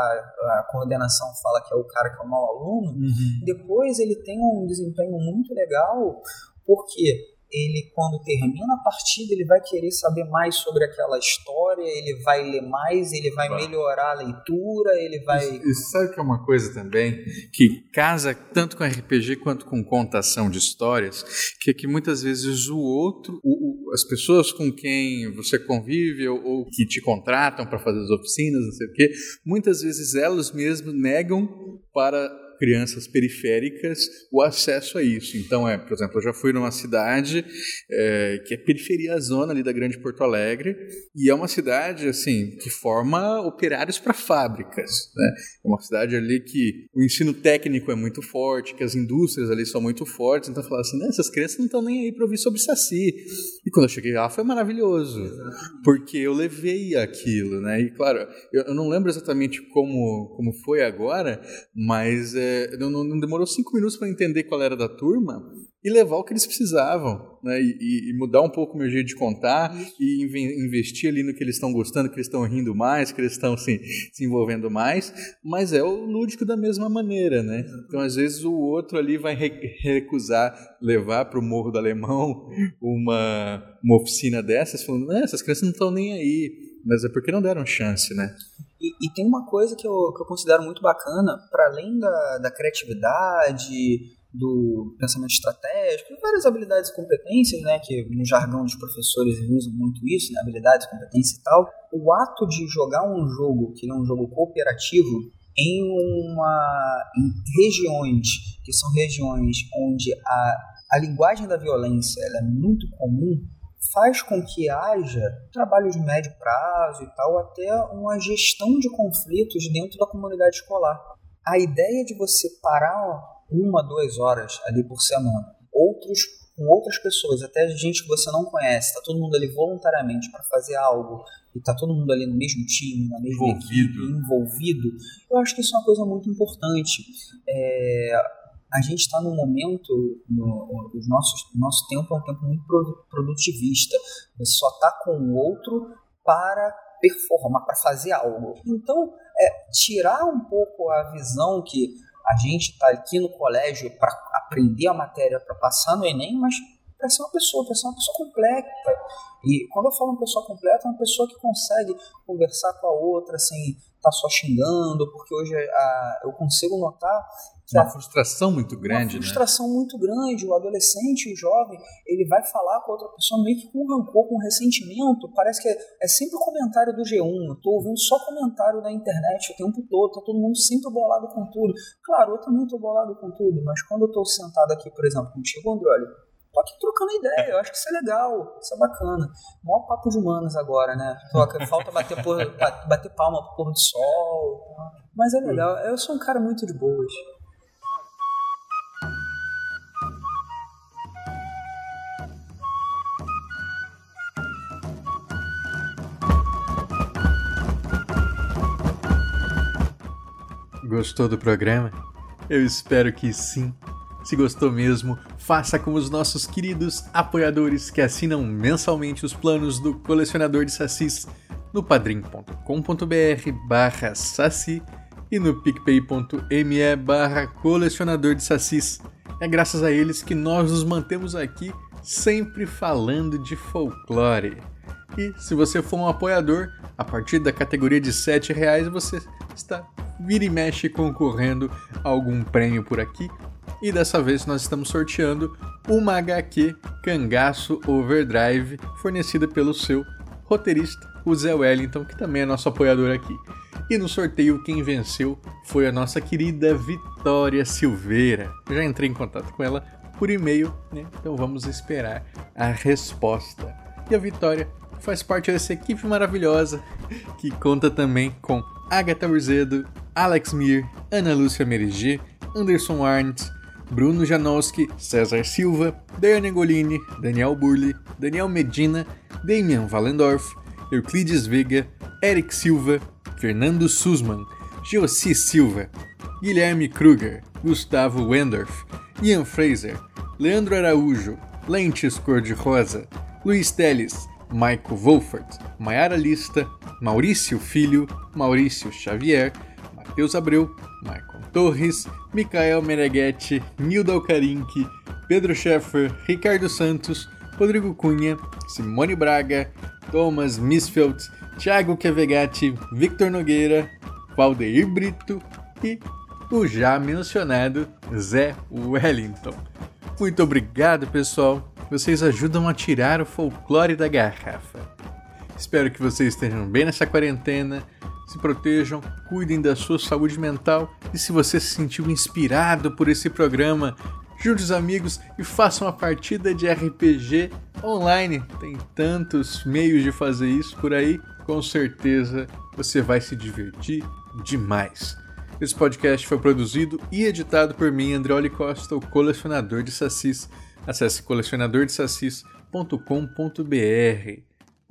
a coordenação fala que é o cara que é o mau aluno, Uhum. depois ele tem um desempenho muito legal, porque ele, quando termina a partida, ele vai querer saber mais sobre aquela história, ele vai ler mais, ele vai Vai. melhorar a leitura, ele vai. E sabe que é uma coisa também que casa tanto com RPG quanto com contação de histórias, que é que muitas vezes o outro, o- o- as pessoas com quem você convive ou, ou que te contratam para fazer as oficinas, não sei o quê, muitas vezes elas mesmas negam para crianças periféricas o acesso a isso. Então, é, por exemplo, eu já fui numa cidade é, que é periferia zona ali da Grande Porto Alegre e é uma cidade assim que forma operários para fábricas, né? É uma cidade ali que o ensino técnico é muito forte, que as indústrias ali são muito fortes. Então, falar assim, "Né, essas crianças não estão nem aí para ouvir sobre Saci. E quando eu cheguei lá, foi maravilhoso, porque eu levei aquilo, né? E claro, eu, eu não lembro exatamente como, como foi agora, mas é, não, não- não demorou cinco minutos para entender qual era da turma e levar o que eles precisavam, né? E, e- e mudar um pouco o meu jeito de contar e inve- investir ali no que eles estão gostando, que eles estão rindo mais, que eles estão se, se envolvendo mais, mas é o lúdico da mesma maneira, né? Então, às vezes, o outro ali vai re- recusar levar para o Morro do Alemão uma, uma oficina dessas, falando, "Não, essas crianças não estão nem aí, mas é porque não deram chance, né? E, e tem uma coisa que eu, que eu considero muito bacana, para além da, da criatividade, do pensamento estratégico, várias habilidades e competências, né, que no jargão dos professores usam muito isso, né, habilidades, competência e tal, o ato de jogar um jogo, que é um jogo cooperativo, em uma em regiões que são regiões onde a, a linguagem da violência ela é muito comum, faz com que haja trabalho de médio prazo e tal, até uma gestão de conflitos dentro da comunidade escolar. A ideia de você parar uma, duas horas ali por semana, outros com outras pessoas, até gente que você não conhece, tá todo mundo ali voluntariamente para fazer algo e tá todo mundo ali no mesmo time, na mesma Envolvido. equipe, envolvido, eu acho que isso é uma coisa muito importante. É, a gente está num momento, no, os nossos, nosso tempo é um tempo muito produ- produtivista. Você só está com o outro para performar, para fazer algo. Então, é, tirar um pouco a visão que a gente está aqui no colégio para aprender a matéria, para passar no Enem, mas para ser uma pessoa, para ser uma pessoa completa. E quando eu falo uma pessoa completa, é uma pessoa que consegue conversar com a outra sem estar só xingando, porque hoje a, eu consigo notar que Uma a frustração muito grande, uma né? frustração muito grande. O adolescente, o jovem, ele vai falar com outra pessoa meio que com rancor, com ressentimento. Parece que é, é sempre o comentário do G1. Eu tô ouvindo só comentário da internet o tempo todo. Tá todo mundo sempre bolado com tudo. Claro, eu também tô bolado com tudo, mas quando eu tô sentado aqui, por exemplo, contigo, André, olha, tô aqui trocando ideia. Eu acho que isso é legal, isso é bacana. Maior papo de humanos agora, né? Toca, falta bater, por, bater palma pro pôr do sol. Mas é legal. Eu sou um cara muito de boas. Gostou do programa? Eu espero que sim. Se gostou mesmo, faça como os nossos queridos apoiadores que assinam mensalmente os planos do Colecionador de Sacis no padrim.com.br barra saci e no picpay.me barra colecionador de sacis. É graças a eles que nós nos mantemos aqui sempre falando de folclore. E se você for um apoiador, a partir da categoria de R$ reais você está vira e mexe concorrendo a algum prêmio por aqui e dessa vez nós estamos sorteando uma HQ Cangaço Overdrive fornecida pelo seu roteirista, o Zé Wellington, que também é nosso apoiador aqui. E no sorteio quem venceu foi a nossa querida Vitória Silveira. Eu já entrei em contato com ela por e-mail, né? Então vamos esperar a resposta. E a Vitória faz parte dessa equipe maravilhosa que conta também com Agatha Urzedo, Alex Mir, Ana Lúcia Merigi, Anderson Arndt, Bruno Janowski, César Silva, Daiane Golini, Daniel Burli, Daniel Medina, Damian Valendorf, Euclides Veiga, Eric Silva, Fernando Sussman, Josi Silva, Guilherme Kruger, Gustavo Wendorf, Ian Fraser, Leandro Araújo, Lentes Cor-de-Rosa, Luiz Teles, Maico Wolfert, Maiara Lista, Maurício Filho, Maurício Xavier, Matheus Abreu, Maicon Torres, Mikael Meneghetti, Nilda Alcarinque, Pedro Scheffer, Ricardo Santos, Rodrigo Cunha, Simone Braga, Thomas Misfeld, Thiago Kevegatti, Victor Nogueira, Valdeir Brito e o já mencionado Zé Wellington. Muito obrigado, pessoal. Vocês ajudam a tirar o folclore da garrafa. Espero que vocês estejam bem nessa quarentena se protejam, cuidem da sua saúde mental e se você se sentiu inspirado por esse programa, junte os amigos e faça uma partida de RPG online. Tem tantos meios de fazer isso por aí, com certeza você vai se divertir demais. Esse podcast foi produzido e editado por mim, Andreoli Costa, o colecionador de sacis. Acesse colecionadordesacis.com.br.